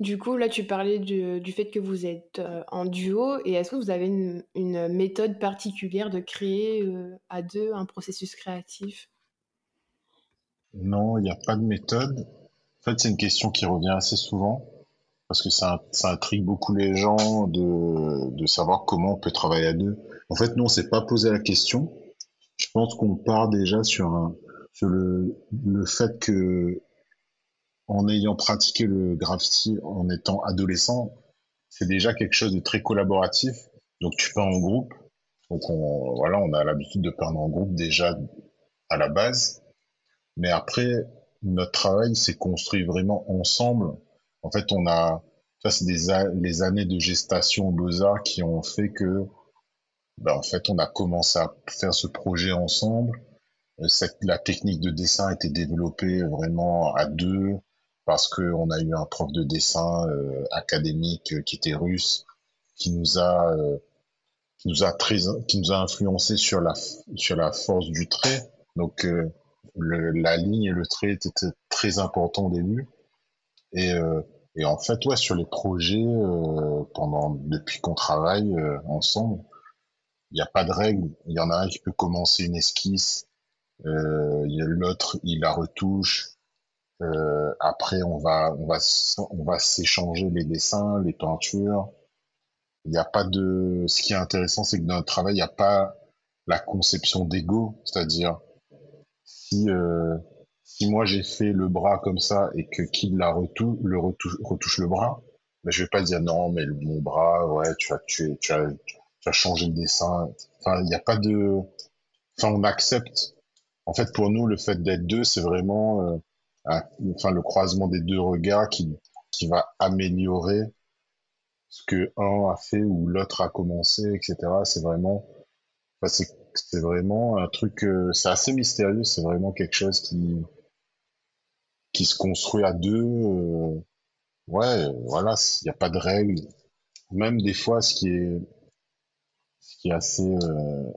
[SPEAKER 1] Du coup, là, tu parlais du, du fait que vous êtes euh, en duo, et est-ce que vous avez une, une méthode particulière de créer à deux un processus créatif?
[SPEAKER 4] Non, il n'y a pas de méthode. En fait, c'est une question qui revient assez souvent parce que ça, intrigue beaucoup les gens de, savoir comment on peut travailler à deux. En fait, nous, on s'est pas posé la question. Je pense qu'on part déjà sur, le, fait que, en ayant pratiqué le graffiti en étant adolescent, c'est déjà quelque chose de très collaboratif. Donc, tu peins en groupe. Donc, on, voilà, on a l'habitude de peindre en groupe déjà à la base. Mais après, notre travail s'est construit vraiment ensemble en fait, on a, ça c'est des les années de gestation aux Beaux-Arts qui ont fait que, ben, en fait, on a commencé à faire ce projet ensemble. Euh, cette, la technique de dessin a été développée vraiment à deux parce qu'on a eu un prof de dessin euh, académique euh, qui était russe, qui nous a qui nous a très qui nous a influencé sur la sur la force du trait. Donc le, la ligne et le trait étaient très importants au début. Et et en fait, ouais, sur les projets, euh, pendant depuis qu'on travaille euh, ensemble, il n'y a pas de règle. Il y en a un qui peut commencer une esquisse, euh, l'autre il la retouche. Euh, après, on va on va on va s'échanger les dessins, les peintures. Il n'y a pas de. Ce qui est intéressant, c'est que dans notre travail, il n'y a pas la conception d'ego, c'est-à-dire si euh, si moi j'ai fait le bras comme ça et que qu'il la retouche, le retouche, retouche le bras, ben je vais pas dire non, mais le, mon bras, ouais, tu as, tu, tu as, tu as changé le dessin. Enfin, il n'y a pas de, enfin, on accepte. En fait, pour nous, le fait d'être deux, c'est vraiment, euh, enfin, le croisement des deux regards qui, qui va améliorer ce que un a fait ou l'autre a commencé, etc. C'est vraiment, enfin, c'est, c'est vraiment un truc, euh, c'est assez mystérieux. C'est vraiment quelque chose qui, qui se construit à deux. Euh, ouais, voilà, il n'y a pas de règles. Même des fois, ce qui est, ce qui est assez euh,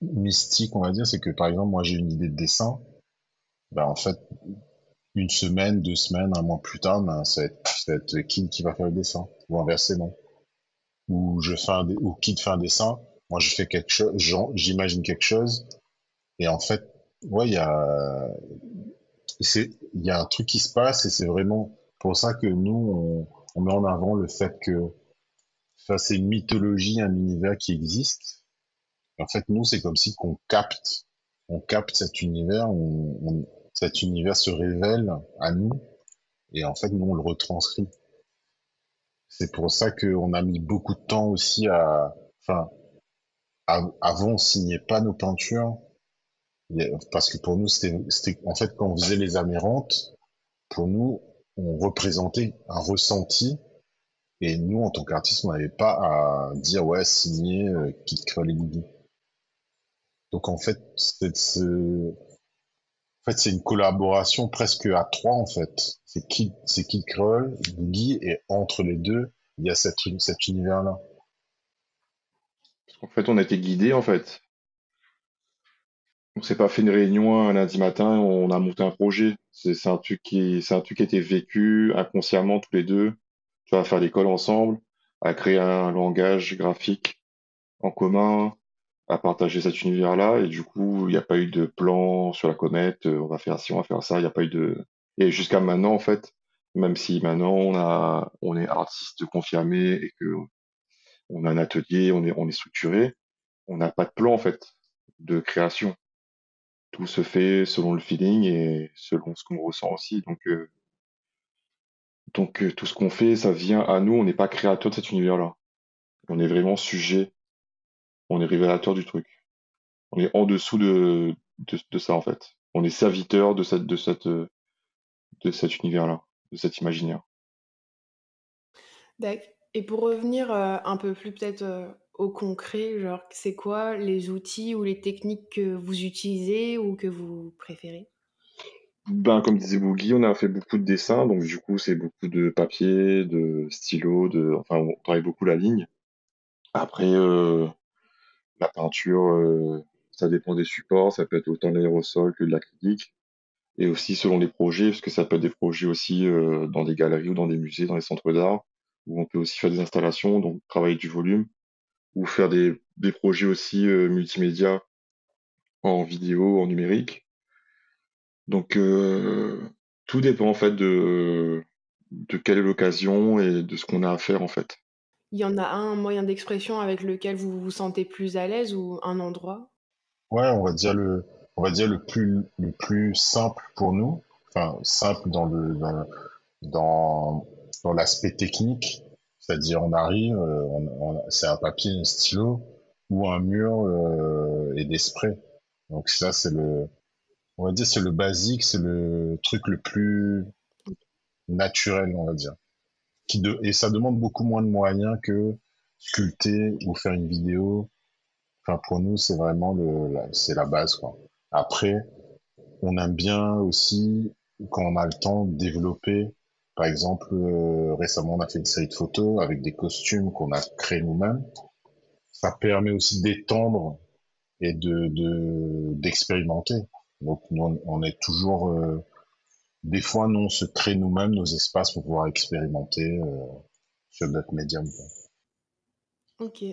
[SPEAKER 4] mystique, on va dire, c'est que par exemple, moi j'ai une idée de dessin. Ben, en fait, une semaine, deux semaines, un mois plus tard, ben, ça, va être, ça va être Kid qui va faire le dessin, ou inversement. Ou je fais un, ou Kid fait un dessin, moi je fais quelque chose, j'imagine quelque chose, et en fait, ouais, il y a, il y a un truc qui se passe et c'est vraiment pour ça que nous on, met en avant le fait que ça c'est une mythologie, un univers qui existe. En fait, nous c'est comme si qu'on capte, on capte cet univers, on, cet univers se révèle à nous et en fait nous on le retranscrit. C'est pour ça qu'on a mis beaucoup de temps aussi à, enfin, avant on signait pas nos peintures parce que pour nous, c'était, en fait, quand on faisait les amérantes, pour nous, on représentait un ressenti. Et nous, en tant qu'artistes, on n'avait pas à dire, ouais, signer, euh, qui crée les bougies. Donc, en fait, c'est, En fait, c'est une collaboration presque à trois, en fait. C'est Kid, c'est Creole, Guy, et entre les deux, il y a cette, cet univers-là.
[SPEAKER 3] Parce qu'en fait, on a été guidés, en fait. On s'est pas fait une réunion un lundi matin, on a monté un projet. C'est un truc qui, c'est un truc qui a été vécu inconsciemment tous les deux. Tu vas faire l'école ensemble, à créer un langage graphique en commun, à partager cet univers-là. Et du coup, il n'y a pas eu de plan sur la comète, euh, on va faire ci, on va faire ça. Il n'y a pas eu de. Et jusqu'à maintenant, en fait, même si maintenant on a, on est artiste confirmé et que on a un atelier, on est, on est structuré, on n'a pas de plan en fait de création. Tout se fait selon le feeling et selon ce qu'on ressent aussi. Donc, euh, donc euh, tout ce qu'on fait, ça vient à nous. On n'est pas créateur de cet univers-là. On est vraiment sujet. On est révélateur du truc. On est en dessous de, de, ça en fait. On est serviteur de cette, de cette, de cet univers-là, de cet imaginaire.
[SPEAKER 1] D'accord. Et pour revenir euh, un peu plus peut-être au concret, genre, c'est quoi les outils ou les techniques que vous utilisez ou que vous préférez?
[SPEAKER 3] Ben, comme disait Boogie, on a fait beaucoup de dessins, donc du coup, c'est beaucoup de papier, de stylo, de, enfin, on travaille beaucoup la ligne. Après, euh, la peinture, euh, ça dépend des supports, ça peut être autant l'aérosol que de l'acrylique. Et aussi selon les projets, parce que ça peut être des projets aussi euh, dans des galeries ou dans des musées, dans les centres d'art, où on peut aussi faire des installations, donc travailler du volume, ou faire des, des projets aussi euh, multimédia en vidéo, en numérique. Donc euh, tout dépend en fait de, de quelle est l'occasion et de ce qu'on a à faire en fait.
[SPEAKER 1] Il y en a un moyen d'expression avec lequel vous vous sentez plus à l'aise ou un endroit?
[SPEAKER 4] Ouais, on va dire le, on va dire le plus, le plus simple pour nous. Enfin, simple dans le, dans, dans, dans l'aspect technique. C'est-à-dire, on arrive, euh, c'est un papier, un stylo ou un mur euh, et des sprays. Donc ça, c'est le, on va dire, c'est le basique, c'est le truc le plus naturel, on va dire. Qui de, et ça demande beaucoup moins de moyens que sculpter ou faire une vidéo. Enfin, pour nous, c'est vraiment le, c'est la base, quoi. Après, on aime bien aussi, quand on a le temps, développer. Par exemple, euh, récemment, on a fait une série de photos avec des costumes qu'on a créés nous-mêmes. Ça permet aussi d'étendre et de, de, d'expérimenter. Donc, on est toujours, euh, des fois, nous, on se crée nous-mêmes nos espaces pour pouvoir expérimenter euh, sur notre médium.
[SPEAKER 1] Ok.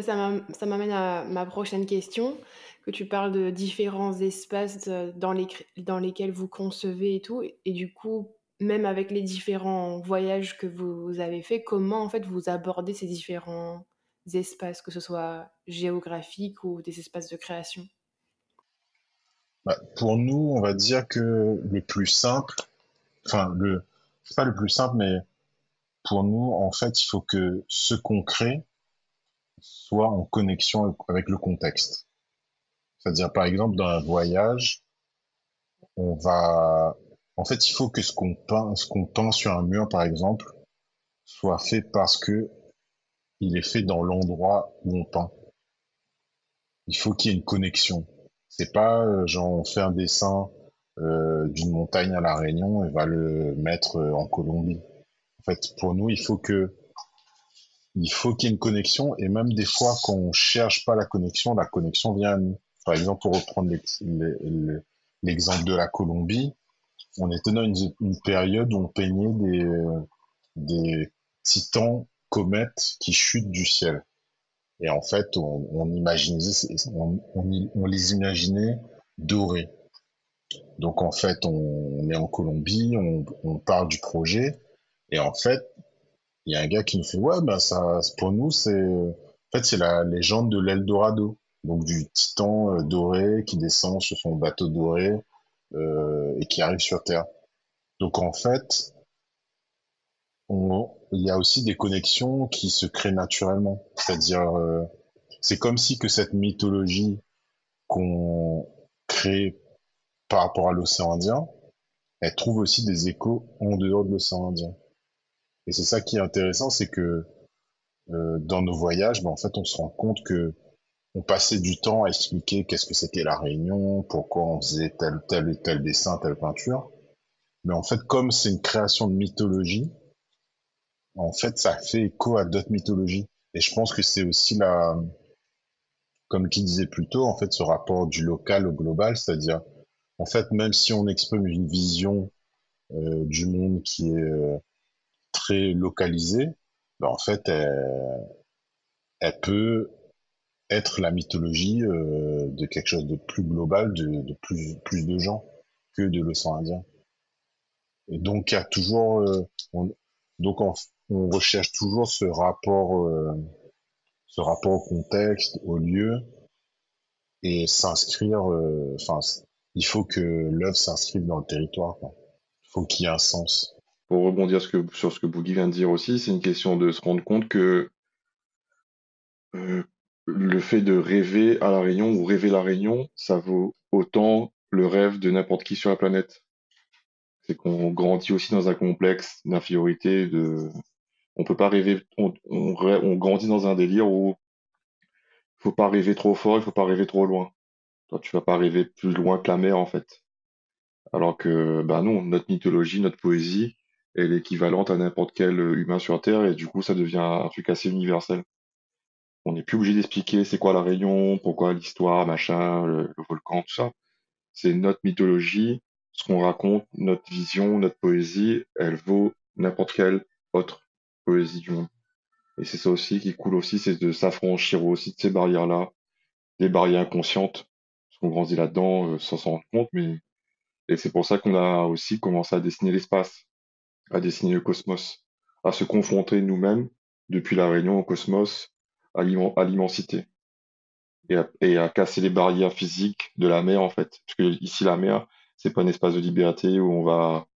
[SPEAKER 1] Ça m'am- ça m'amène à ma prochaine question, que tu parles de différents espaces euh, dans, les, dans lesquels vous concevez et tout. Et du coup, même avec les différents voyages que vous avez faits, comment en fait vous abordez ces différents espaces, que ce soit géographiques ou des espaces de création?
[SPEAKER 4] Bah, pour nous, on va dire que le plus simple, enfin, le, c'est pas le plus simple, mais pour nous, en fait, il faut que ce qu'on crée soit en connexion avec le contexte. C'est-à-dire, par exemple, dans un voyage, on va, en fait, il faut que ce qu'on peint, ce qu'on peint sur un mur, par exemple, soit fait parce que il est fait dans l'endroit où on peint. Il faut qu'il y ait une connexion. C'est pas euh, genre on fait un dessin euh, d'une montagne à la Réunion et va le mettre euh, en Colombie. En fait, pour nous, il faut que il faut qu'il y ait une connexion et même des fois quand on cherche pas la connexion, la connexion vient à nous. Par exemple, pour reprendre l'ex- le- le- l'exemple de la Colombie, on était dans une, période où on peignait des, titans comètes qui chutent du ciel. Et en fait, on, les imaginait dorés. Donc en fait, on, est en Colombie, on, parle du projet, et en fait, il y a un gars qui nous fait, ouais, ben ça, pour nous, c'est, en fait, c'est la légende de l'Eldorado. Donc du titan euh, doré qui descend sur son bateau doré et qui arrive sur Terre. Donc en fait, on, il y a aussi des connexions qui se créent naturellement. C'est-à-dire, euh, c'est comme si que cette mythologie qu'on crée par rapport à l'océan Indien, elle trouve aussi des échos en dehors de l'océan Indien. Et c'est ça qui est intéressant, c'est que euh, dans nos voyages, ben, en fait, on se rend compte que on passait du temps à expliquer qu'est-ce que c'était la Réunion, pourquoi on faisait tel, tel, tel dessin, telle peinture. Mais en fait, comme c'est une création de mythologie, en fait, ça fait écho à d'autres mythologies. Et je pense que c'est aussi la, comme qui disait plus tôt, en fait, ce rapport du local au global, c'est-à-dire, en fait, même si on exprime une vision euh, du monde qui est euh, très localisée, ben, en fait, elle, elle, peut être la mythologie euh, de quelque chose de plus global, de, de plus, plus de gens que de l'océan Indien. Et donc, il y a toujours, euh, on, donc on, recherche toujours ce rapport, euh, ce rapport au contexte, au lieu, et s'inscrire. euh, Enfin, il faut que l'œuvre s'inscrive dans le territoire. quoi. Il faut qu'il y ait un sens.
[SPEAKER 3] Pour rebondir ce que, sur ce que Boogie vient de dire aussi, c'est une question de se rendre compte que euh, le fait de rêver à La Réunion ou rêver La Réunion, ça vaut autant le rêve de n'importe qui sur la planète. C'est qu'on grandit aussi dans un complexe d'infériorité, de... On peut pas rêver, on, grandit dans un délire où il faut pas rêver trop fort, il faut pas rêver trop loin. Toi, tu vas pas rêver plus loin que la mer, en fait. Alors que, bah non, notre mythologie, notre poésie, elle est équivalente à n'importe quel humain sur Terre, et du coup, ça devient un truc assez universel. On n'est plus obligé d'expliquer c'est quoi la Réunion, pourquoi l'histoire, machin, le, volcan, tout ça. C'est notre mythologie, ce qu'on raconte, notre vision, notre poésie, elle vaut n'importe quelle autre poésie du monde. Et c'est ça aussi qui coule aussi, c'est de s'affranchir aussi de ces barrières-là, des barrières inconscientes, parce qu'on grandit là-dedans euh, sans s'en rendre compte, mais et c'est pour ça qu'on a aussi commencé à dessiner l'espace, à dessiner le cosmos, à se confronter nous-mêmes depuis la Réunion au cosmos, à l'immen- à l'immensité, et à, casser les barrières physiques de la mer en fait, parce que ici la mer, c'est pas un espace de liberté où on va,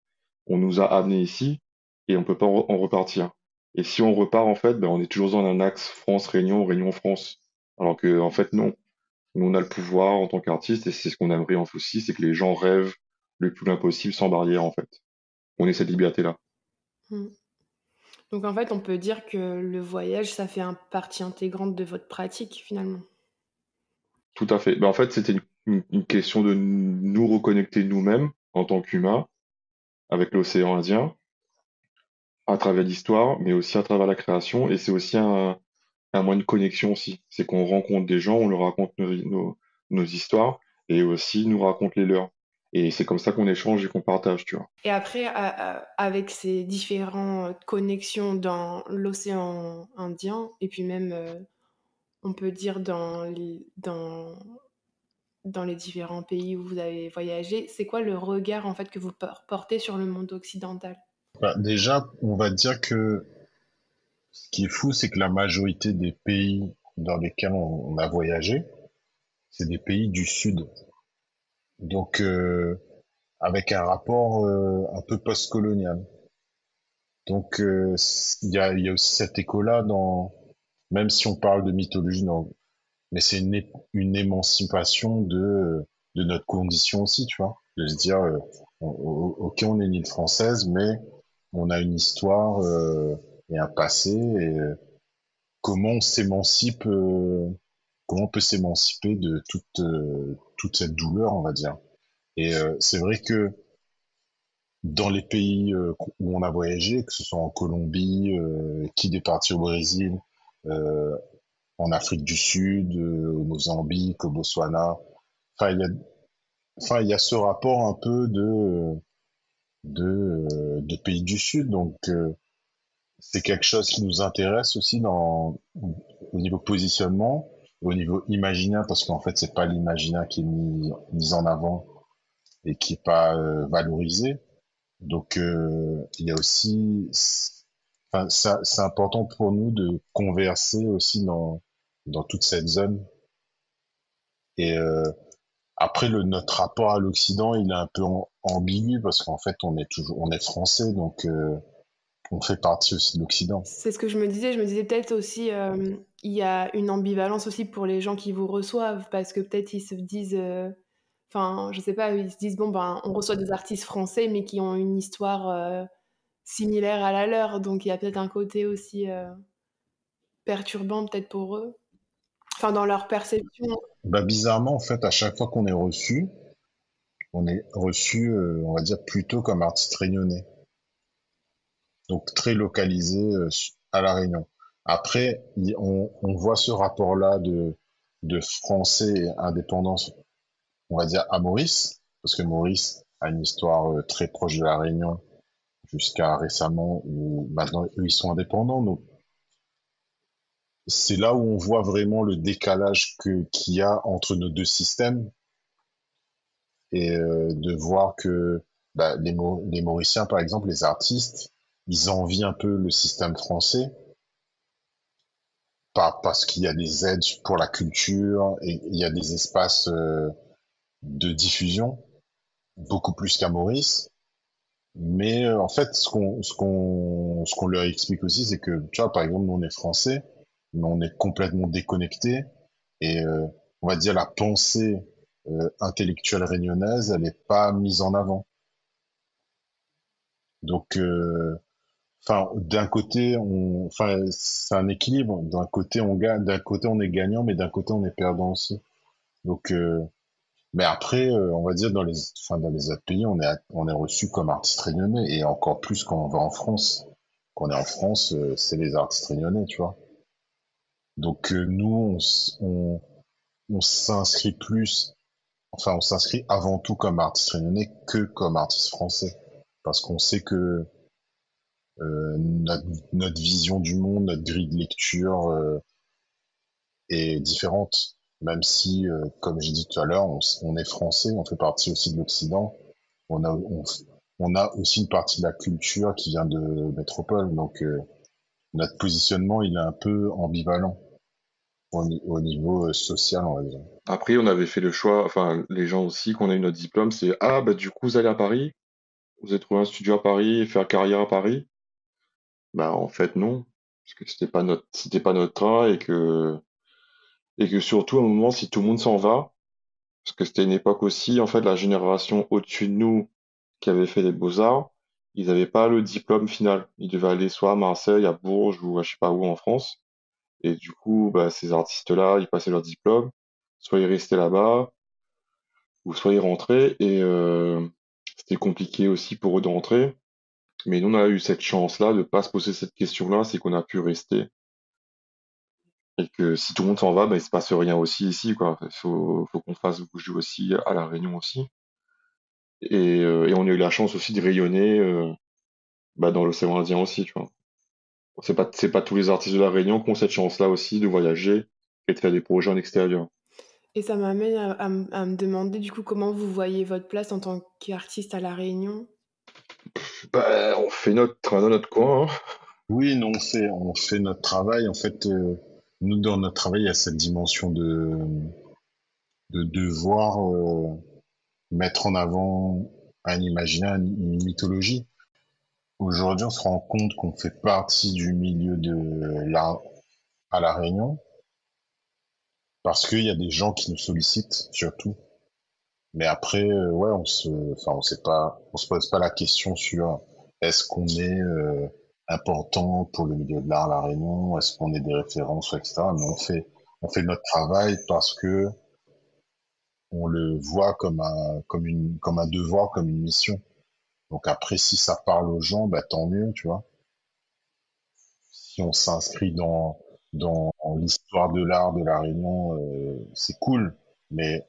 [SPEAKER 3] on nous a amenés ici et on peut pas en repartir. Et si on repart en fait, ben on est toujours dans un axe France-Réunion, Réunion-France, alors que en fait non. Nous, on a le pouvoir en tant qu'artiste, et c'est ce qu'on aimerait en aussi, c'est que les gens rêvent le plus loin possible sans barrière, en fait. On ait cette liberté-là.
[SPEAKER 1] Mm. Donc en fait, on peut dire que le voyage, ça fait un partie intégrante de votre pratique finalement.
[SPEAKER 3] Tout à fait. Ben, en fait, c'était une, question de nous reconnecter nous-mêmes en tant qu'humains avec l'océan Indien, à travers l'histoire, mais aussi à travers la création. Et c'est aussi un, moyen de connexion aussi. C'est qu'on rencontre des gens, on leur raconte nos histoires, et aussi nous raconte les leurs. Et c'est comme ça qu'on échange et qu'on partage, tu vois.
[SPEAKER 1] Et après, avec ces différentes connexions dans l'océan Indien, et puis même, euh, on peut dire, dans les, dans, dans les différents pays où vous avez voyagé, c'est quoi le regard en fait que vous por- portez sur le monde occidental?
[SPEAKER 4] Bah, déjà, on va dire que ce qui est fou, c'est que la majorité des pays dans lesquels on, on a voyagé, c'est des pays du Sud. Donc, euh, avec un rapport euh, un peu post-colonial. Donc, euh, il y a, y a aussi cet écho-là dans, même si on parle de mythologie, non, mais c'est une, une émancipation de, de notre condition aussi, tu vois. De se dire, euh, on- ok, on est une île française, mais on a une histoire euh, et un passé, et comment on s'émancipe, comment on peut s'émanciper de toute, euh, toute cette douleur, on va dire. Et euh, c'est vrai que dans les pays euh, où on a voyagé, que ce soit en Colombie, euh, qui est parti au Brésil, en Afrique du Sud, au Mozambique, au Botswana, enfin il y a, y a ce rapport un peu de de, de pays du Sud, donc c'est quelque chose qui nous intéresse aussi dans au niveau positionnement, au niveau imaginaire, parce qu'en fait c'est pas l'imaginaire qui est mis, mis en avant et qui est pas euh, valorisé. Donc euh, il y a aussi, enfin c'est important pour nous de converser aussi dans dans toute cette zone. Et euh, après le notre rapport à l'Occident, il est un peu ambigu parce qu'en fait on est toujours on est français, donc on fait partie aussi de l'Occident.
[SPEAKER 1] C'est ce que je me disais. Je me disais peut-être aussi, il y a une ambivalence aussi pour les gens qui vous reçoivent parce que peut-être ils se disent, euh, enfin, je sais pas, ils se disent bon ben, on reçoit des artistes français mais qui ont une histoire euh, similaire à la leur, donc il y a peut-être un côté aussi euh, perturbant peut-être pour eux. Enfin, dans leur perception.
[SPEAKER 4] Bah, bizarrement, en fait, à chaque fois qu'on est reçu, on est reçu, euh, on va dire, plutôt comme artiste réunionnais. Donc très localisé euh, à La Réunion. Après, on, voit ce rapport-là de, français indépendance, on va dire, à Maurice, parce que Maurice a une histoire euh, très proche de La Réunion jusqu'à récemment, où maintenant, eux, ils sont indépendants. Donc, c'est là où on voit vraiment le décalage qu'il y a entre nos deux systèmes et euh, de voir que bah, les Mauriciens, par exemple, les artistes, ils envient un peu le système français, pas parce qu'il y a des aides pour la culture et il y a des espaces euh, de diffusion, beaucoup plus qu'à Maurice. Mais euh, en fait, ce qu'on ce qu'on ce qu'on leur explique aussi, c'est que tu vois, par exemple, nous on est français, mais on est complètement déconnecté et euh, on va dire la pensée intellectuelle réunionnaise, elle n'est pas mise en avant. Donc enfin d'un côté on enfin c'est un équilibre. D'un côté on gagne d'un côté on est gagnant mais d'un côté on est perdant aussi. Donc euh, mais après euh, on va dire dans les enfin dans les autres pays on est on est reçu comme artiste réunionnais. Et encore plus quand on va en France. Quand on est en France euh, c'est les artistes réunionnais tu vois. Donc nous on, on, s'inscrit plus enfin on s'inscrit avant tout comme artiste réunionnais que comme artiste français. Parce qu'on sait que notre, notre, vision du monde, notre grille de lecture euh, est différente. Même si, euh, comme j'ai dit tout à l'heure, on, est français, on fait partie aussi de l'Occident. On a, on, a aussi une partie de la culture qui vient de métropole. Donc, notre positionnement, il est un peu ambivalent au, niveau social, on va dire.
[SPEAKER 3] Après, on avait fait le choix, enfin, les gens aussi, qu'on a eu notre diplôme, c'est Ah, bah, du coup, vous allez à Paris, vous avez trouvé un studio à Paris, faire carrière à Paris. Bah, en fait, non, parce que c'était pas notre c'était pas notre train et que et que surtout, à un moment, si tout le monde s'en va, parce que c'était une époque aussi, en fait, la génération au-dessus de nous qui avait fait les beaux-arts, ils avaient pas le diplôme final. Ils devaient aller soit à Marseille, à Bourges ou à je sais pas où en France. Et du coup, bah, ces artistes-là, ils passaient leur diplôme, soit ils restaient là-bas, ou soit ils rentraient. Et euh, c'était compliqué aussi pour eux de rentrer. Mais nous, on a eu cette chance-là de ne pas se poser cette question-là, c'est qu'on a pu rester. Et que si tout le monde s'en va, ben, il se passe rien aussi ici. Il faut, faut qu'on fasse bouger aussi à La Réunion aussi. Et, euh, et on a eu la chance aussi de rayonner euh, bah, dans l'océan Indien aussi, tu vois. C'est pas, pas tous les artistes de La Réunion qui ont cette chance-là aussi de voyager et de faire des projets en extérieur.
[SPEAKER 1] Et ça m'amène à, à me demander du coup comment vous voyez votre place en tant qu'artiste à La Réunion?
[SPEAKER 3] Bah, on fait notre travail dans notre coin. Hein.
[SPEAKER 4] Oui, non, on fait, on fait notre travail. En fait, euh, nous, dans notre travail, il y a cette dimension de, de devoir euh, mettre en avant un imaginaire, une mythologie. Aujourd'hui, on se rend compte qu'on fait partie du milieu de l'art à La Réunion parce qu'il y a des gens qui nous sollicitent, surtout. Mais après, euh, ouais, on se, enfin, on sait pas, on se pose pas la question sur est-ce qu'on est euh, important pour le milieu de l'art à la Réunion, est-ce qu'on est des références, etc. Mais on fait, on fait notre travail parce que on le voit comme un, comme une, comme un devoir, comme une mission. Donc après, si ça parle aux gens, bah tant mieux, tu vois. Si on s'inscrit dans dans l'histoire de l'art de la Réunion, euh, c'est cool. Mais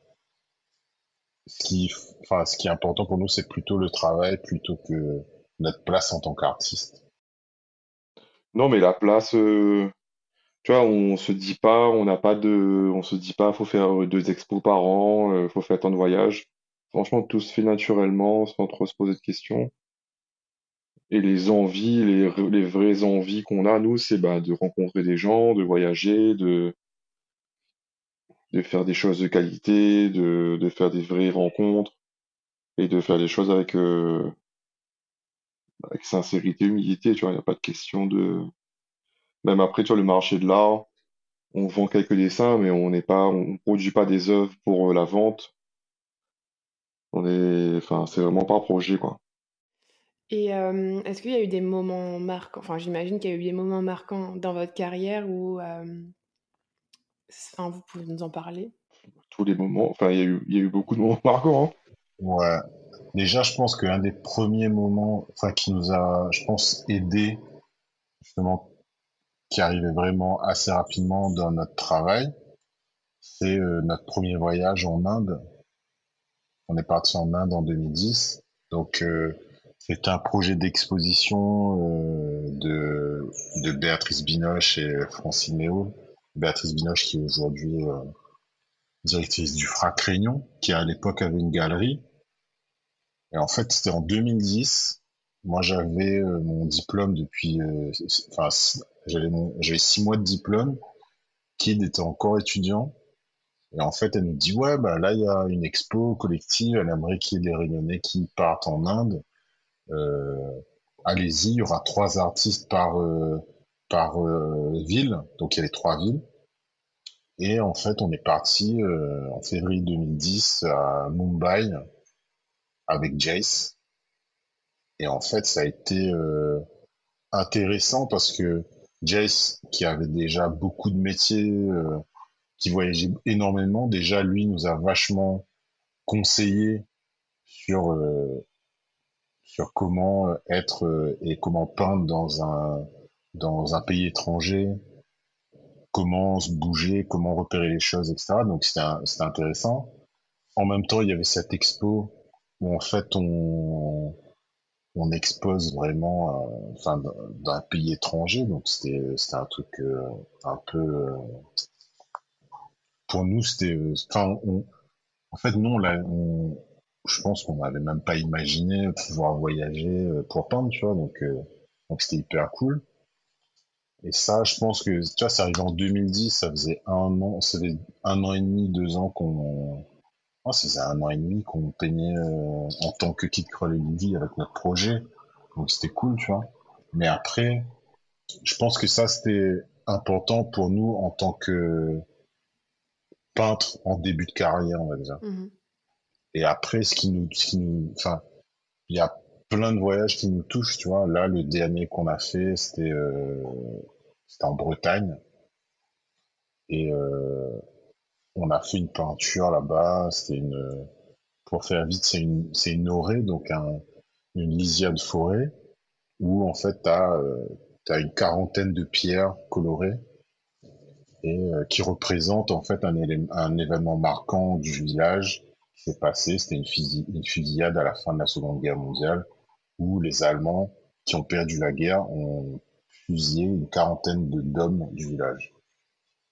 [SPEAKER 4] ce qui, enfin, ce qui est important pour nous, c'est plutôt le travail plutôt que notre place en tant qu'artiste.
[SPEAKER 3] Non, mais la place, euh, tu vois, on se dit pas, on n'a pas de, on se dit pas, faut faire deux expos par an, euh, faut faire tant de voyages. Franchement, tout se fait naturellement, sans trop se poser de questions. Et les envies, les, les vraies envies qu'on a, nous, c'est bah, de rencontrer des gens, de voyager, de, de faire des choses de qualité, de, de faire des vraies rencontres et de faire des choses avec, euh, avec sincérité, humilité, tu vois, il n'y a pas de question de... Même après, tu vois, le marché de l'art, on vend quelques dessins, mais on n'est pas, on produit pas des œuvres pour euh, la vente. On est, enfin, c'est vraiment un projet, quoi.
[SPEAKER 1] Et euh, est-ce qu'il y a eu des moments marquants, enfin j'imagine qu'il y a eu des moments marquants dans votre carrière où, Enfin, vous pouvez nous en parler
[SPEAKER 3] Tous les moments, enfin, il y a eu, il y a eu beaucoup de moments marquants. hein.
[SPEAKER 4] Ouais. Déjà, je pense qu'un des premiers moments, enfin, qui nous a, je pense, aidé, justement, qui arrivait vraiment assez rapidement dans notre travail, c'est euh, notre premier voyage en Inde. On est parti en Inde en 2010. Donc, euh, c'était un projet d'exposition euh, de, de Béatrice Binoche et Francine Méo. Béatrice Binoche qui est aujourd'hui euh, directrice du FRAC Réunion, qui à l'époque avait une galerie. Et en fait, c'était en 2010. Moi, j'avais euh, mon diplôme depuis, euh, enfin, j'avais six mois de diplôme. Kid était encore étudiant. Et en fait, elle nous dit, ouais, bah là, il y a une expo collective. Elle aimerait qu'il y ait des Réunionnais qui partent en Inde. Euh, allez-y, il y aura trois artistes par, par euh, ville. Donc, il y a les trois villes. Et en fait, on est parti euh, en février 2010 à Mumbai avec Jace. Et en fait, ça a été euh, intéressant parce que Jace, qui avait déjà beaucoup de métiers, qui voyageait énormément, déjà lui nous a vachement conseillé sur sur comment être et comment peindre dans un dans un pays étranger, comment se bouger, comment repérer les choses, etc. Donc c'était intéressant. En même temps, il y avait cette expo où en fait on on expose vraiment euh, enfin d'un pays étranger donc c'était un truc euh, un peu euh, pour nous c'était euh, en fait nous on, on je pense qu'on n'avait même pas imaginé pouvoir voyager pour peindre tu vois donc donc c'était hyper cool et ça je pense que tu vois c'est arrivé en 2010 ça faisait un an ça faisait un an et demi deux ans qu'on oh, ça faisait un an et demi qu'on peignait euh, en tant que Kid Kroll et avec notre projet. Donc c'était cool tu vois. Mais après je pense que ça c'était important pour nous en tant que peintre en début de carrière on va dire.
[SPEAKER 1] Mhm.
[SPEAKER 4] et après, ce qui nous, ce qui nous, enfin, il y a plein de voyages qui nous touchent, tu vois. Là, le dernier qu'on a fait, c'était, euh, en Bretagne. Et, euh, on a fait une peinture là-bas. C'était une, pour faire vite, c'est une, une orée, donc un, une lisiade forêt, où, en fait, t'as, euh, t'as une quarantaine de pierres colorées et euh, qui représentent, en fait, un, événement marquant du village s'est passé. C'était une fusillade à la fin de la Seconde Guerre mondiale où les Allemands qui ont perdu la guerre ont fusillé une quarantaine d'hommes du village.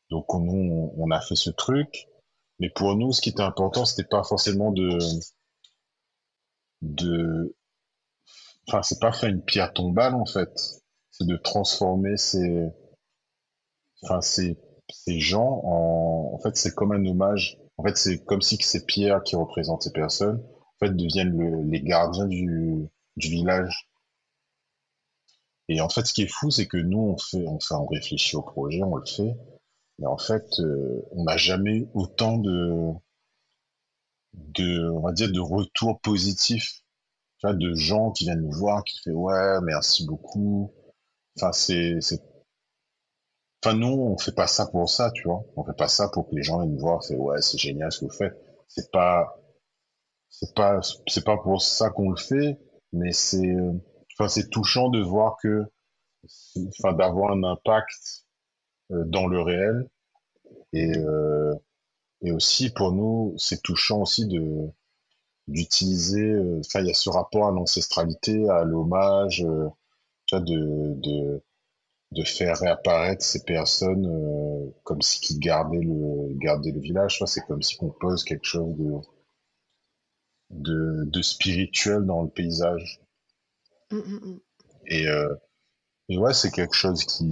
[SPEAKER 4] Donc on, on, a fait ce truc, mais pour nous, ce qui était important, c'était pas forcément de de, enfin c'est pas faire une pierre tombale en fait, c'est de transformer ces, enfin ces ces gens en, en fait c'est comme un hommage. En fait c'est comme si ces pierres qui représentent ces personnes, en fait deviennent le- les gardiens du du village. Et en fait, ce qui est fou, c'est que nous, on fait, enfin, on réfléchit au projet, on le fait, mais en fait, euh, on n'a jamais autant de, de, on va dire, de retours positifs, de gens qui viennent nous voir, qui fait ouais, merci beaucoup. Enfin, c'est, c'est, enfin, nous, on fait pas ça pour ça, tu vois. On fait pas ça pour que les gens viennent nous voir, fait ouais, c'est génial ce que vous faites. C'est pas, c'est pas, c'est pas pour ça qu'on le fait, mais c'est, euh, enfin, c'est touchant de voir que, enfin, d'avoir un impact euh, dans le réel. Et euh, et aussi pour nous c'est touchant aussi de d'utiliser enfin il y a ce rapport à l'ancestralité à l'hommage tu de de de faire réapparaître ces personnes euh, comme si qu'ils gardaient le gardaient le village. C'est comme si qu'on pose quelque chose de de de spirituel dans le paysage
[SPEAKER 1] Mm, mm, mm.
[SPEAKER 4] et euh, et ouais c'est quelque chose qui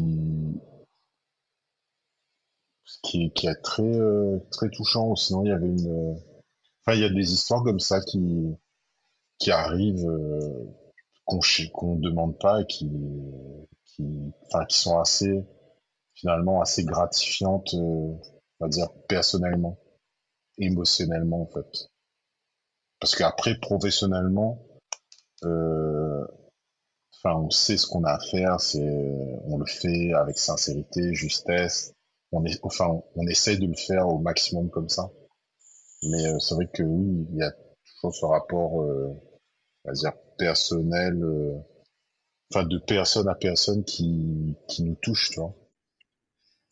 [SPEAKER 4] qui, qui est très euh, très touchant. Sinon, il y avait une, enfin, il y a des histoires comme ça qui qui arrivent, euh, qu'on qu'on demande pas et qui qui, enfin, qui sont assez finalement assez gratifiantes, euh, on va dire personnellement, émotionnellement en fait. Parce qu'après professionnellement, euh, enfin, on sait ce qu'on a à faire, c'est on le fait avec sincérité, justesse on est, enfin, on, essaie de le faire au maximum comme ça. Mais euh, c'est vrai que oui, il y a toujours ce rapport, euh, on va dire personnel, euh, enfin de personne à personne qui, qui nous touche, tu vois.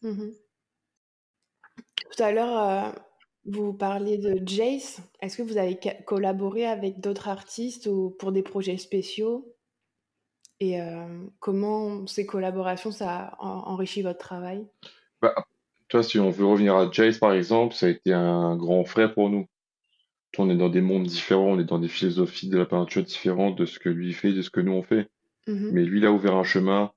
[SPEAKER 1] Mmh Tout à l'heure, vous parliez de Jace. Est-ce que vous avez collaboré avec d'autres artistes ou pour des projets spéciaux? Et comment ces collaborations, ça enrichit votre travail?
[SPEAKER 3] Bah, toi, si on veut revenir à Jace, par exemple, ça a été un grand frère pour nous. On est dans des mondes différents, on est dans des philosophies de la peinture différentes de ce que lui fait, de ce que nous on fait.
[SPEAKER 1] Mmh
[SPEAKER 3] Mais lui, il a ouvert un chemin,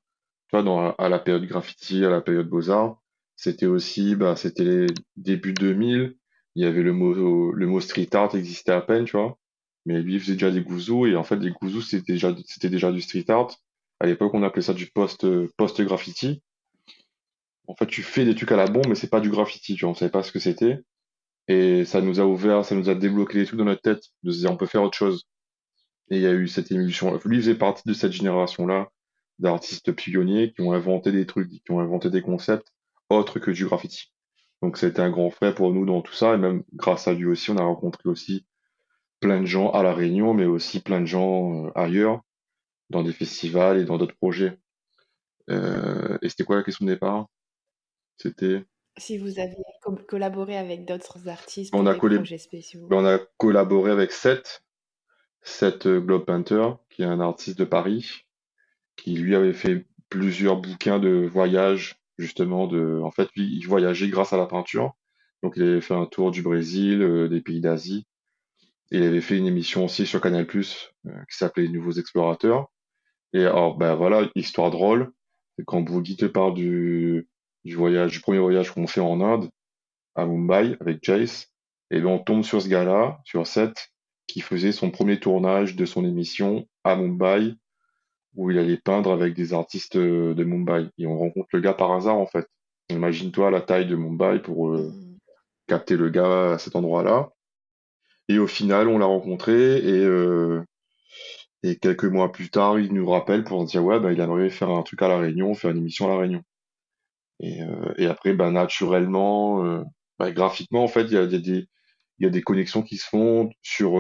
[SPEAKER 3] toi, dans, à la période graffiti, à la période beaux-arts. C'était aussi, bah, c'était les débuts 2000 il y avait le mot, le mot street art existait à peine, tu vois. Mais lui, il faisait déjà des gouzous, et en fait, les gouzous, c'était déjà, c'était déjà du street art. À l'époque, on appelait ça du post, post graffiti. En fait, tu fais des trucs à la bombe, mais c'est pas du graffiti, tu vois. On savait pas ce que c'était. Et ça nous a ouvert, ça nous a débloqué des trucs dans notre tête, de se dire, on peut faire autre chose. Et il y a eu cette émulsion. Lui faisait partie de cette génération-là d'artistes pionniers qui ont inventé des trucs, qui ont inventé des concepts autres que du graffiti. Donc c'était un grand frère pour nous dans tout ça, et même grâce à lui aussi, on a rencontré aussi plein de gens à La Réunion, mais aussi plein de gens euh, ailleurs, dans des festivals et dans d'autres projets. Euh, et c'était quoi la question de départ? C'était?
[SPEAKER 1] Si vous aviez collaboré avec d'autres artistes pour on a des projets spéciaux.
[SPEAKER 3] On a collaboré avec Seth, Seth euh, Globe Painter, qui est un artiste de Paris, qui lui avait fait plusieurs bouquins de voyage justement de, en fait, il voyageait grâce à la peinture. Donc, il avait fait un tour du Brésil, euh, des pays d'Asie. Il avait fait une émission aussi sur Canal+, euh, qui s'appelait Les Nouveaux Explorateurs. Et alors, ben voilà, histoire drôle. Quand Boogie te parle du, du voyage, du premier voyage qu'on fait en Inde, à Mumbai, avec Jace, et ben on tombe sur ce gars-là, sur Seth, qui faisait son premier tournage de son émission à Mumbai, où il allait peindre avec des artistes euh, de Mumbai. Et on rencontre le gars par hasard, en fait. Imagine-toi la taille de Mumbai pour euh, mm. capter le gars à cet endroit-là. Et au final, on l'a rencontré et, euh, et quelques mois plus tard, il nous rappelle pour dire ouais, bah, il aimerait faire un truc à La Réunion, faire une émission à La Réunion. Et, et après, bah, naturellement, bah, graphiquement, en fait, il y a, y, a des, y a des connexions qui se font sur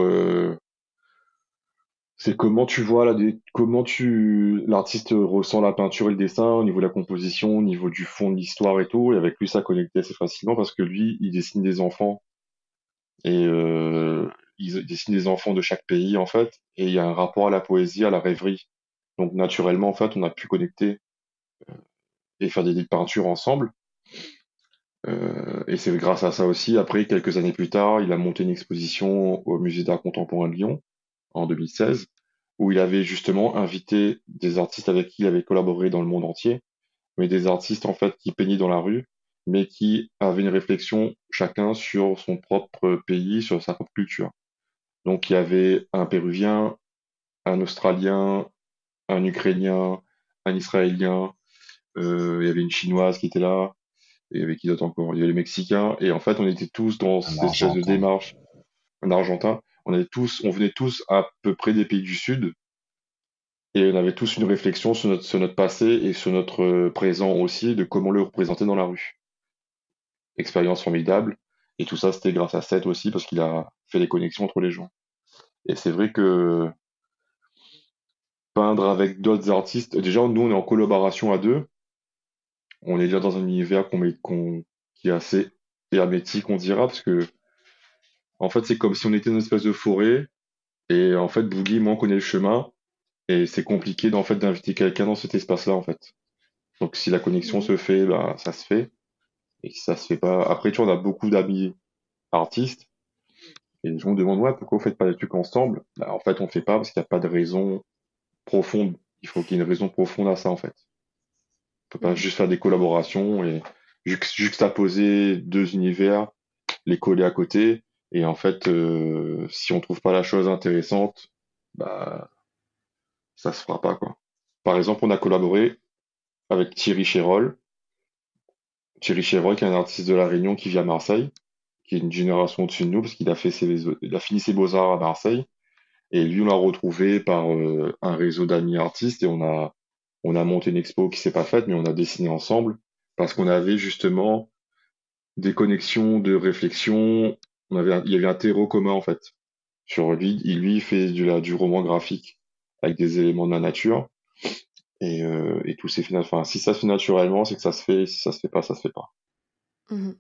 [SPEAKER 3] c'est comment tu vois là, des, comment tu l'artiste ressent la peinture et le dessin au niveau de la composition, au niveau du fond de l'histoire et tout. Et avec lui, ça connecte assez facilement parce que lui, il dessine des enfants et euh, il dessine des enfants de chaque pays en fait. Et il y a un rapport à la poésie, à la rêverie. Donc naturellement, en fait, on a pu connecter euh, et faire des, peintures ensemble. Euh, et c'est grâce à ça aussi. Après, quelques années plus tard, il a monté une exposition au Musée d'art contemporain de Lyon en 2016, où il avait justement invité des artistes avec qui il avait collaboré dans le monde entier, mais des artistes en fait qui peignaient dans la rue, mais qui avaient une réflexion chacun sur son propre pays, sur sa propre culture. Donc il y avait un Péruvien, un Australien, un Ukrainien, un Israélien, euh, il y avait une Chinoise qui était là, et il y avait qui d'autre encore Il y avait les Mexicains, et en fait on était tous dans cette espèce de démarche, un Argentin, on tous, on venait tous à peu près des pays du Sud, et on avait tous une réflexion sur notre, passé et sur notre euh, présent aussi, de comment le représenter dans la rue. Expérience formidable. Et tout ça, c'était grâce à Seth aussi, parce qu'il a fait les connexions entre les gens. Et c'est vrai que peindre avec d'autres artistes, déjà, nous, on est en collaboration à deux. On est déjà dans un univers qui est assez hermétique, on dira, parce que en fait, c'est comme si on était dans une espèce de forêt. Et en fait, Boogie, moi, on connaît le chemin. Et c'est compliqué fait d'inviter quelqu'un dans cet espace-là, en fait. Donc, si la connexion se fait, bah, ça se fait. Et si ça se fait pas, après, tu vois, on a beaucoup d'amis artistes. Et les gens me demandent, ouais, pourquoi vous faites pas des trucs ensemble? Bah, en fait, on fait pas parce qu'il n'y a pas de raison profonde. Il faut qu'il y ait une raison profonde à ça, en fait. On peut pas juste faire des collaborations et juxtaposer deux univers, les coller à côté et en fait, euh, si on trouve pas la chose intéressante, bah ça se fera pas quoi. Par exemple, on a collaboré avec Thierry Chérol. Thierry Chérol, qui est un artiste de la Réunion qui vit à Marseille, qui est une génération au-dessus de nous parce qu'il a fait ses, il a fini ses beaux-arts à Marseille. Et lui, on l'a retrouvé par euh, un réseau d'amis artistes et on a, on a monté une expo qui s'est pas faite, mais on a dessiné ensemble parce qu'on avait justement des connexions de réflexion. Il y avait un terreau commun en fait. Sur lui, il lui fait du, roman graphique avec des éléments de la nature. Et, euh, tout s'est fait. Si ça se fait naturellement, c'est que ça se fait. Si ça se fait pas, ça se fait pas.
[SPEAKER 1] Mmh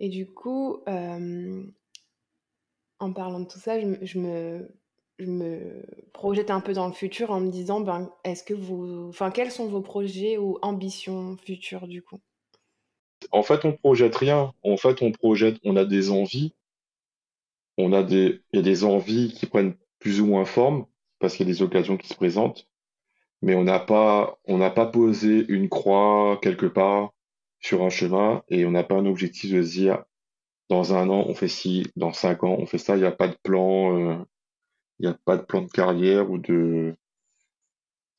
[SPEAKER 1] et du coup, euh, en parlant de tout ça, je, me, je, me, projette un peu dans le futur en me disant, ben, est-ce que vous, enfin, quels sont vos projets ou ambitions futures du coup?
[SPEAKER 3] En fait, on projette rien. En fait, on projette, on a des envies. On a des, il y a des envies qui prennent plus ou moins forme parce qu'il y a des occasions qui se présentent. Mais on n'a pas, on n'a pas posé une croix quelque part sur un chemin et on n'a pas un objectif de se dire dans un an on fait ci, dans cinq ans on fait ça. Il n'y a pas de plan, euh, il n'y a pas de plan de carrière ou de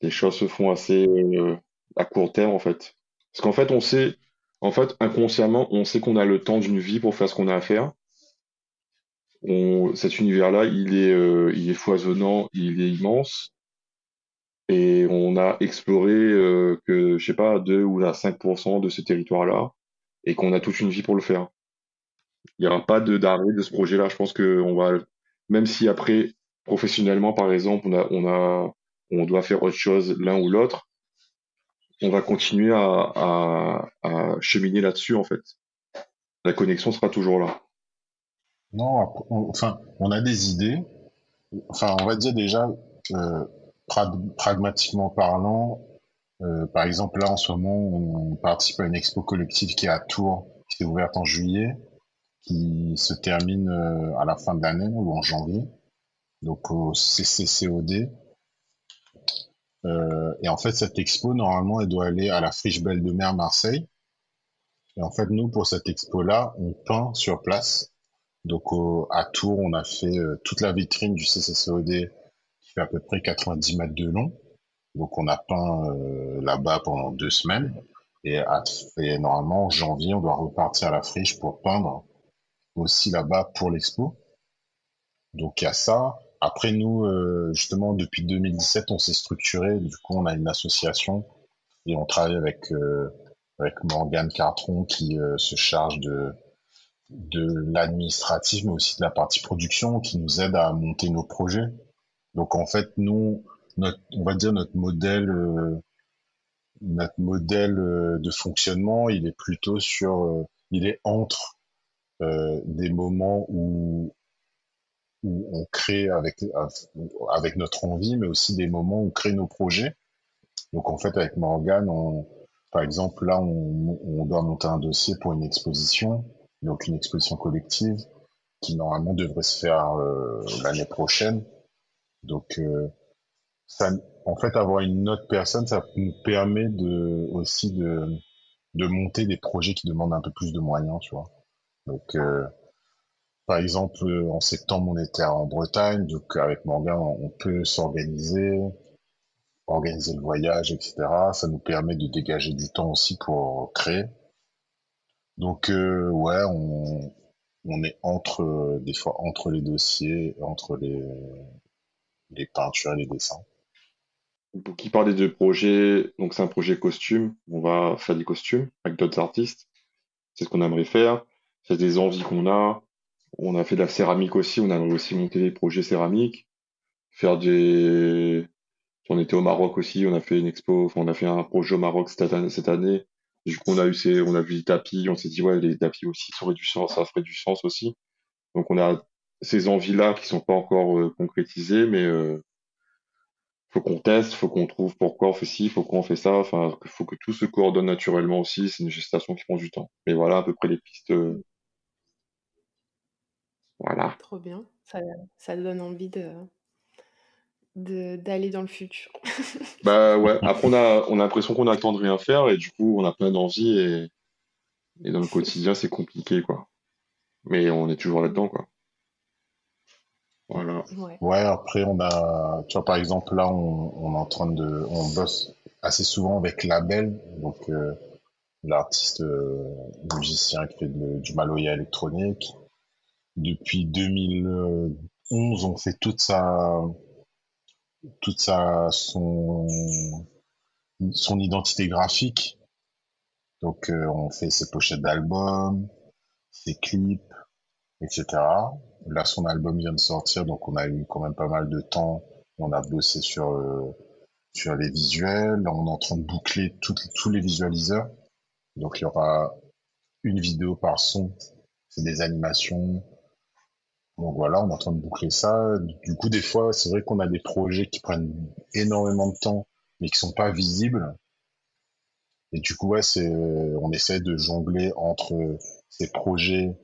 [SPEAKER 3] les choses se font assez euh, à court terme en fait. Parce qu'en fait on sait, en fait inconsciemment on sait qu'on a le temps d'une vie pour faire ce qu'on a à faire. Cet univers-là, il est, euh, il est foisonnant, il est immense et on a exploré euh, que, je sais pas, 2 ou 5% de ce territoire-là, et qu'on a toute une vie pour le faire. Il n'y aura pas de d'arrêt de ce projet-là. Je pense que on va, même si après, professionnellement, par exemple, on a, on a, on doit faire autre chose l'un ou l'autre, on va continuer à, à, à cheminer là-dessus, en fait. La connexion sera toujours là.
[SPEAKER 4] Non, enfin, on a des idées. Enfin, on va dire déjà, euh, pragmatiquement parlant, euh, par exemple, là, en ce moment, on participe à une expo collective qui est à Tours, qui s'est ouverte en juillet, qui se termine euh, à la fin de l'année ou en janvier, donc au CCCOD. Euh, et en fait, cette expo, normalement, elle doit aller à la Friche Belle de Mer Marseille. Et en fait, nous, pour cette expo-là, on peint sur place. Donc, à Tours, on a fait toute la vitrine du CCCOD fait à peu près 90 mètres de long. Donc on a peint euh, là-bas pendant deux semaines. Et, à, normalement, en janvier, on doit repartir à la friche pour peindre aussi là-bas pour l'expo. Donc il y a ça. Après nous, euh, justement, depuis 2017, on s'est structuré. Du coup, on a une association et on travaille avec euh, avec Morgane Cartron qui se charge de de l'administratif, mais aussi de la partie production, qui nous aide à monter nos projets. Donc en fait, nous, notre, on va dire notre modèle, euh, notre modèle euh, de fonctionnement, il est plutôt sur, euh, il est entre des moments où où on crée avec avec notre envie, mais aussi des moments où on crée nos projets. Donc en fait, avec Morgan, on, par exemple, là, on, on doit monter un dossier pour une exposition, donc une exposition collective qui normalement devrait se faire l'année prochaine. Donc, euh, ça, en fait, avoir une autre personne, ça nous permet de aussi de, de monter des projets qui demandent un peu plus de moyens, tu vois. Donc, euh, par exemple, en septembre, on était en Bretagne, donc avec Morgan, on peut s'organiser, organiser le voyage, etc. Ça nous permet de dégager du temps aussi pour créer. Donc, euh, ouais, on, est entre, des fois, entre les dossiers, entre les, les peintures et les dessins.
[SPEAKER 3] Pour qui parler de projet, donc c'est un projet costume, on va faire des costumes avec d'autres artistes. C'est ce qu'on aimerait faire, c'est des envies qu'on a. On a fait de la céramique aussi, on aimerait aussi monter des projets céramiques, faire des... On était au Maroc aussi, on a fait une expo, enfin, on a fait un projet au Maroc cette année. Cette année. Du coup, on a eu ces, on a vu des tapis, on s'est dit ouais, les tapis aussi, ça aurait du sens, ça ferait du sens aussi. Donc on a ces envies-là qui sont pas encore euh, concrétisées, mais euh, faut qu'on teste, faut qu'on trouve pourquoi on fait ci, faut qu'on fait ça, enfin, faut que tout se coordonne naturellement aussi. C'est une gestation qui prend du temps. Mais voilà à peu près les pistes. Euh, voilà.
[SPEAKER 1] Trop bien. Ça, ça donne envie de d'aller dans le futur.
[SPEAKER 3] bah ouais. Après on a on a l'impression qu'on a le temps de rien faire et du coup on a plein d'envie et et dans le quotidien c'est compliqué quoi. Mais on est toujours là-dedans quoi. Voilà.
[SPEAKER 4] Ouais. après on a, tu vois par exemple là on, on est en train de, on bosse assez souvent avec Label, donc euh, l'artiste euh, musicien qui fait du maloya électronique. Depuis 2011, on fait toute sa, toute sa, son, son identité graphique. Donc euh, on fait ses pochettes d'albums, ses clips, etc. Là, son album vient de sortir, donc on a eu quand même pas mal de temps. On a bossé sur euh, sur les visuels. on est en train de boucler tous les visualiseurs. Donc il y aura une vidéo par son. C'est des animations. Donc voilà, on est en train de boucler ça. Du coup, des fois, c'est vrai qu'on a des projets qui prennent énormément de temps, mais qui sont pas visibles. Et du coup, ouais, c'est, on essaie de jongler entre ces projets.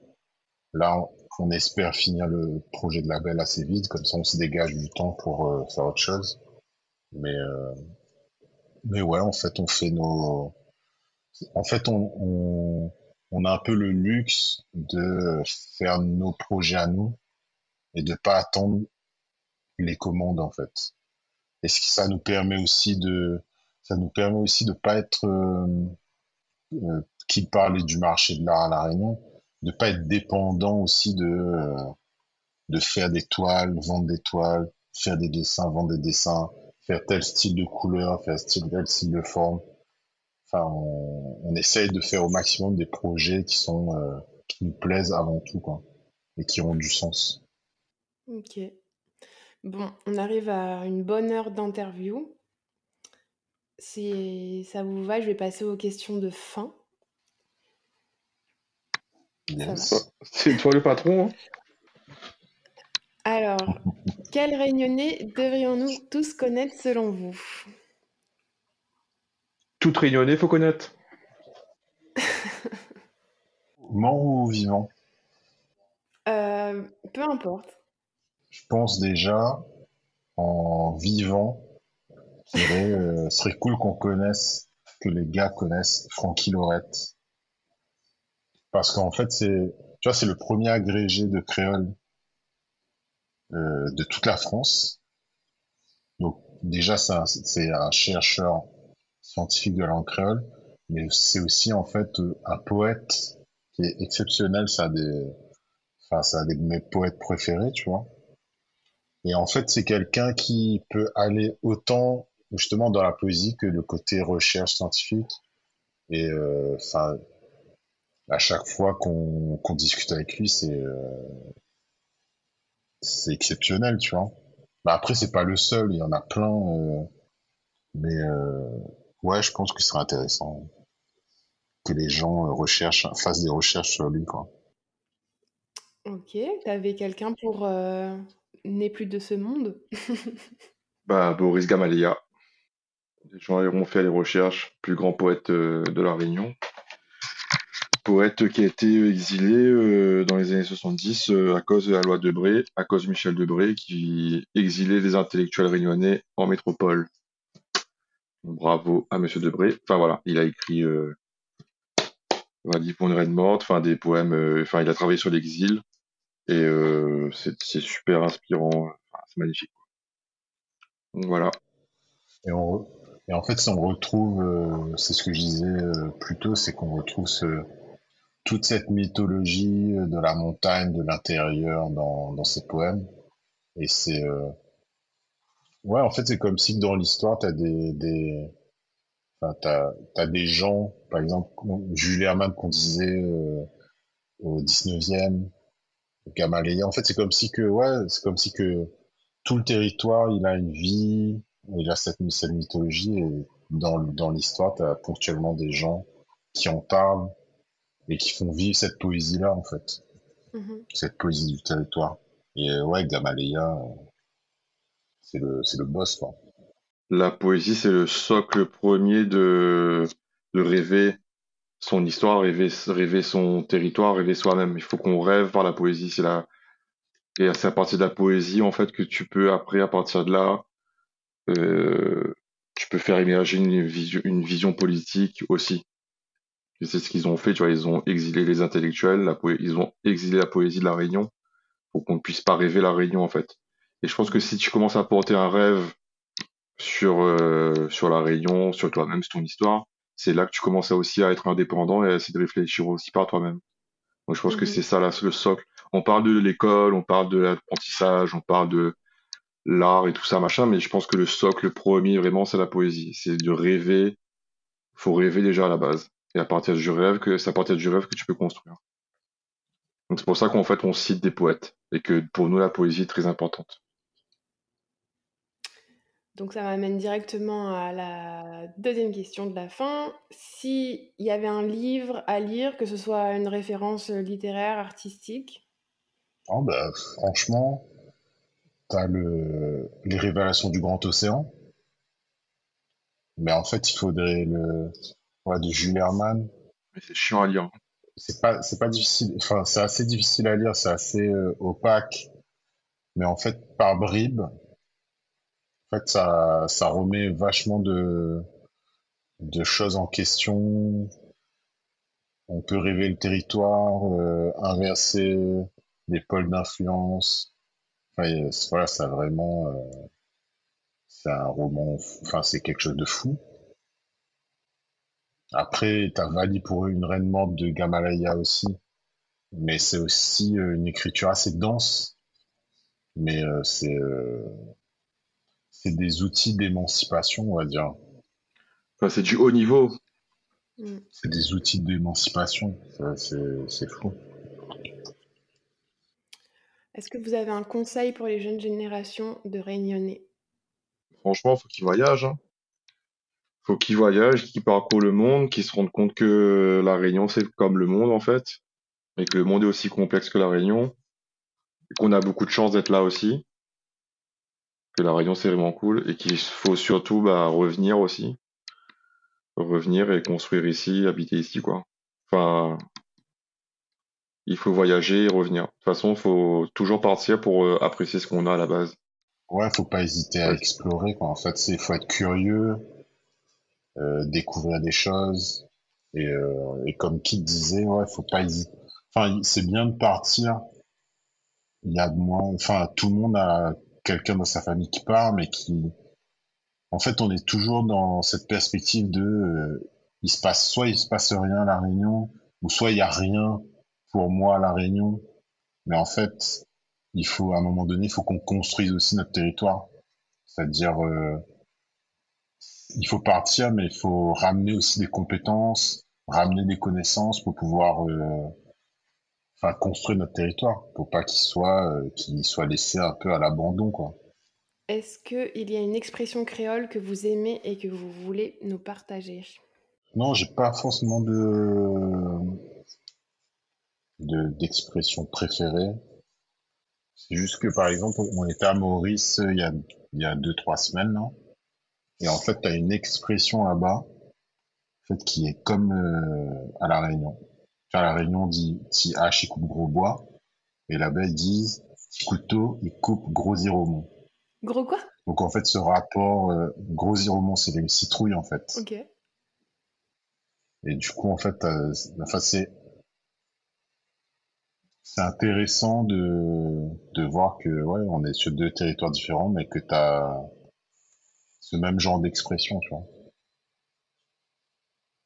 [SPEAKER 4] Là, on espère finir le projet de label assez vite, comme ça on se dégage du temps pour euh, faire autre chose. Mais, euh, mais ouais, en fait, on fait nos, en fait, on, on, on a un peu le luxe de faire nos projets à nous et de pas attendre les commandes, en fait. Et ça nous permet aussi de, ça nous permet aussi de pas être, euh, euh, qui parlait du marché de l'art à la Réunion, de pas être dépendant aussi de, euh, de faire des toiles, vendre des toiles, faire des dessins, vendre des dessins, faire tel style de couleur, faire tel style de forme. Enfin, on, on essaye de faire au maximum des projets qui sont qui nous plaisent avant tout, quoi, et qui ont du sens.
[SPEAKER 1] Ok. Bon, on arrive à une bonne heure d'interview. Si ça vous va, je vais passer aux questions de fin.
[SPEAKER 3] C'est toi le patron. Hein
[SPEAKER 1] Alors, quel réunionnais devrions-nous tous connaître selon vous?
[SPEAKER 3] Tout réunionnais, faut connaître.
[SPEAKER 4] Mort ou vivant?
[SPEAKER 1] Euh, Peu importe.
[SPEAKER 4] Je pense déjà en vivant, serait, euh, serait cool qu'on connaisse, que les gars connaissent Francky Lorette parce qu'en fait, c'est, tu vois, c'est le premier agrégé de créole euh, de toute la France. Donc déjà, c'est un, chercheur scientifique de langue créole, mais c'est aussi en fait un poète qui est exceptionnel. Ça a des, enfin, ça a des de mes poètes préférés, tu vois. Et en fait, c'est quelqu'un qui peut aller autant justement dans la poésie que le côté recherche scientifique. Et euh, enfin, à chaque fois qu'on discute avec lui, c'est euh, c'est exceptionnel, tu vois. Bah après, c'est pas le seul, il y en a plein. Euh, mais ouais, je pense que ce serait intéressant que les gens recherchent, fassent des recherches sur lui, quoi.
[SPEAKER 1] Ok, t'avais quelqu'un pour n'est plus de ce monde
[SPEAKER 3] Bah Boris Gamaleya. Les gens iront faire les recherches, plus grand poète de la Réunion poète qui a été exilé euh, dans les années 70 euh, à cause de la loi Debré, à cause de Michel Debré qui exilait les intellectuels réunionnais en métropole. Bravo à Monsieur Debré. Enfin voilà, il a écrit euh, pour une reine morte, enfin des poèmes, euh, enfin il a travaillé sur l'exil et c'est super inspirant, c'est magnifique. Voilà.
[SPEAKER 4] Et, et, en fait, si on retrouve, c'est ce que je disais plus tôt, c'est qu'on retrouve ce, toute cette mythologie de la montagne, de l'intérieur dans, dans ces poèmes. Et c'est... Euh... Ouais, en fait, c'est comme si dans l'histoire, t'as des... des... Enfin, as des gens, par exemple, Jules Hermann qu'on disait euh, au 19e, Gamaleya. En fait, c'est comme si que, ouais, c'est comme si que tout le territoire, il a une vie, il a cette, cette mythologie, et dans, dans l'histoire, t'as ponctuellement des gens qui en parlent, et qui font vivre cette poésie-là, en fait. Mm-hmm. Cette poésie du territoire. Et euh, ouais, Gamaleya, euh, c'est le, c'est le boss, quoi.
[SPEAKER 3] La poésie, c'est le socle premier de, de rêver son histoire, rêver, rêver son territoire, rêver soi-même. Il faut qu'on rêve par la poésie. C'est la, et c'est à partir de la poésie, en fait, que tu peux, après, à partir de là, euh, tu peux faire émerger une vision, une vision politique aussi c'est ce qu'ils ont fait, tu vois, ils ont exilé les intellectuels, ils ont exilé la poésie de la Réunion pour qu'on ne puisse pas rêver la Réunion en fait. Et je pense que si tu commences à porter un rêve sur euh, sur la Réunion, sur toi-même, sur ton histoire, c'est là que tu commences à aussi à être indépendant et à essayer de réfléchir aussi par toi-même. Donc je pense que mhm. c'est ça là, le socle. On parle de l'école, on parle de l'apprentissage, on parle de l'art et tout ça machin, mais je pense que le socle premier vraiment c'est la poésie, c'est de rêver. Faut rêver déjà à la base. Et à partir du rêve, que c'est à partir du rêve que tu peux construire. Donc c'est pour ça qu'en fait on cite des poètes et que pour nous la poésie est très importante.
[SPEAKER 1] Donc ça m'amène directement à la deuxième question de la fin. S'il y avait un livre à lire, que ce soit une référence littéraire, artistique?
[SPEAKER 4] Oh, bah, franchement, t'as le... les révélations du grand océan. Mais en fait, il faudrait le. Ouais, de Jules Herman.
[SPEAKER 3] Mais c'est chiant à lire.
[SPEAKER 4] C'est pas, c'est pas difficile. Enfin, c'est assez difficile à lire, c'est assez euh, opaque. Mais en fait, par bribes, en fait, ça, ça remet vachement de, de choses en question. On peut rêver le territoire, euh, inverser les pôles d'influence. Enfin, a- voilà, ça vraiment, euh, c'est un roman, enfin, c'est quelque chose de fou. Après, t'as Vali pour une reine morte de Gamalaya aussi, mais c'est aussi euh, une écriture assez dense, mais euh, c'est euh, c'est des outils d'émancipation, on va dire.
[SPEAKER 3] Enfin, c'est du haut niveau.
[SPEAKER 1] Mm.
[SPEAKER 4] C'est des outils d'émancipation, Ça, c'est c'est fou.
[SPEAKER 1] Est-ce que vous avez un conseil pour les jeunes générations de Réunionnais
[SPEAKER 3] Franchement, faut qu'ils voyagent. Hein. Faut qu'ils voyagent, qu'ils parcourent le monde, qu'ils se rendent compte que la Réunion c'est comme le monde en fait, et que le monde est aussi complexe que la Réunion, et qu'on a beaucoup de chance d'être là aussi, que la Réunion c'est vraiment cool, et qu'il faut surtout bah, revenir aussi, revenir et construire ici, habiter ici quoi. Enfin, il faut voyager et revenir. De toute façon, faut toujours partir pour euh, apprécier ce qu'on a à la base.
[SPEAKER 4] Ouais, faut pas hésiter à explorer, quoi. En fait, c'est faut être curieux, euh, découvrir des choses, et, euh, et comme Kit disait, ouais, faut pas hésiter. Enfin, c'est bien de partir. Il y a moins, enfin, tout le monde a quelqu'un dans sa famille qui part, mais qui, en fait, on est toujours dans cette perspective de, euh, il se passe, soit il se passe rien à la Réunion, ou soit il y a rien pour moi à la Réunion. Mais en fait, il faut, à un moment donné, il faut qu'on construise aussi notre territoire. C'est-à-dire, euh, il faut partir, mais il faut ramener aussi des compétences, ramener des connaissances pour pouvoir, euh, enfin, construire notre territoire, pour pas qu'il soit, euh, qu'il soit laissé un peu à l'abandon, quoi.
[SPEAKER 1] Est-ce qu'il y a une expression créole que vous aimez et que vous voulez nous partager?
[SPEAKER 4] Non, j'ai pas forcément de, de, d'expression préférée. C'est juste que, par exemple, on était à Maurice euh, il y a, il y a deux, trois semaines, là. Et en fait, tu as une expression là-bas, en fait, qui est comme euh, à La Réunion. Enfin, La Réunion, on dit petit hache, il coupe gros bois. Et là-bas, ils disent couteau, il coupe gros iromon.
[SPEAKER 1] Gros quoi?
[SPEAKER 4] Donc, en fait, ce rapport, euh, gros iromon, c'est une citrouille, en fait.
[SPEAKER 1] Ok.
[SPEAKER 4] Et du coup, en fait, euh, enfin, c'est c'est intéressant de de voir que ouais, on est sur deux territoires différents, mais que t'as ce même genre d'expression, tu vois.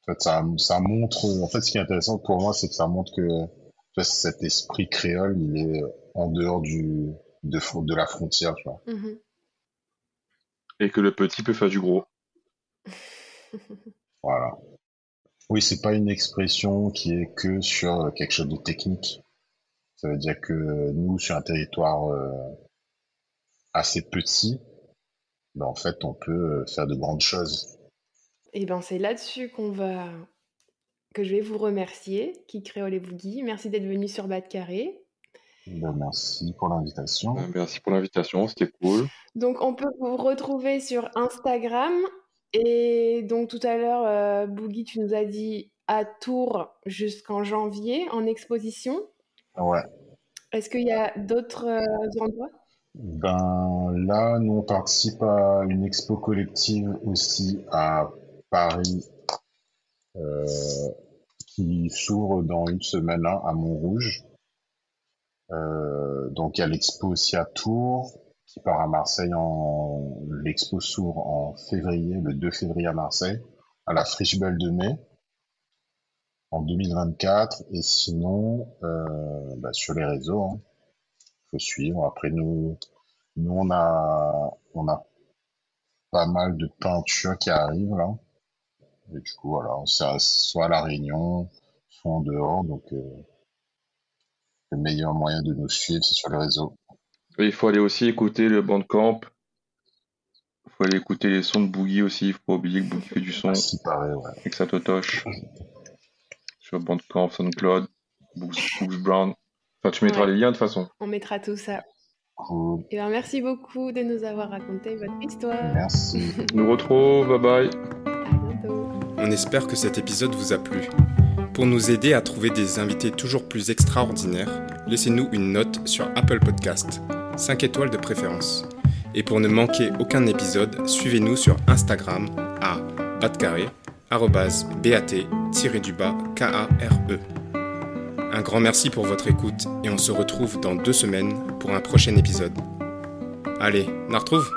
[SPEAKER 4] En fait, ça ça montre. En fait, ce qui est intéressant pour moi, c'est que ça montre que tu vois, cet esprit créole, il est en dehors du de la frontière, tu vois.
[SPEAKER 1] Mhm.
[SPEAKER 3] Et que le petit peut faire du gros.
[SPEAKER 4] Voilà. Oui, c'est pas une expression qui est que sur quelque chose de technique. Ça veut dire que nous, sur un territoire euh, assez petit, ben, en fait, on peut euh, faire de grandes choses.
[SPEAKER 1] Et ben c'est là-dessus qu'on va que je vais vous remercier, qui créole et Boogie. Merci d'être venu sur Bas de Carré.
[SPEAKER 4] Ben, merci pour l'invitation.
[SPEAKER 3] Euh, Merci pour l'invitation, c'était cool.
[SPEAKER 1] Donc on peut vous retrouver sur Instagram. Et donc tout à l'heure, euh, Boogie, tu nous as dit à Tours jusqu'en janvier en exposition.
[SPEAKER 4] Ouais.
[SPEAKER 1] Est-ce qu'il y a d'autres euh, endroits?
[SPEAKER 4] Ben là, nous on participe à une expo collective aussi à Paris euh, qui s'ouvre dans une semaine là, à Montrouge. Euh, donc il y a l'expo aussi à Tours qui part à Marseille en l'expo s'ouvre en février, le 2 février à Marseille, à la Friche Belle de mai en 2024 et sinon euh, bah, sur les réseaux hein, faut suivre. Après nous nous on a on a pas mal de peintures qui arrivent là Et du coup, voilà, c'est soit à La Réunion, soit en dehors. Donc, euh, le meilleur moyen de nous suivre, c'est sur le réseau.
[SPEAKER 3] il faut aller aussi écouter le Bandcamp. Il faut aller écouter les sons de Boogie aussi. Il faut pas oublier que Boogie fait du son.
[SPEAKER 4] Si pareil, ouais.
[SPEAKER 3] Et que ça totoche. sur Bandcamp, SoundCloud, Books, Brown. Enfin, tu mettras les liens de toute façon.
[SPEAKER 1] On mettra tout ça.
[SPEAKER 4] Cool.
[SPEAKER 1] Et ben, merci beaucoup de nous avoir raconté votre histoire.
[SPEAKER 4] Merci.
[SPEAKER 3] nous retrouve, bye bye.
[SPEAKER 5] On espère que cet épisode vous a plu. Pour nous aider à trouver des invités toujours plus extraordinaires, laissez-nous une note sur Apple Podcast, 5 étoiles de préférence. Et pour ne manquer aucun épisode, suivez-nous sur Instagram à batcarré, bat-du-bas K-A-R-E. Un grand merci pour votre écoute et on se retrouve dans deux semaines pour un prochain épisode. Allez, on retrouve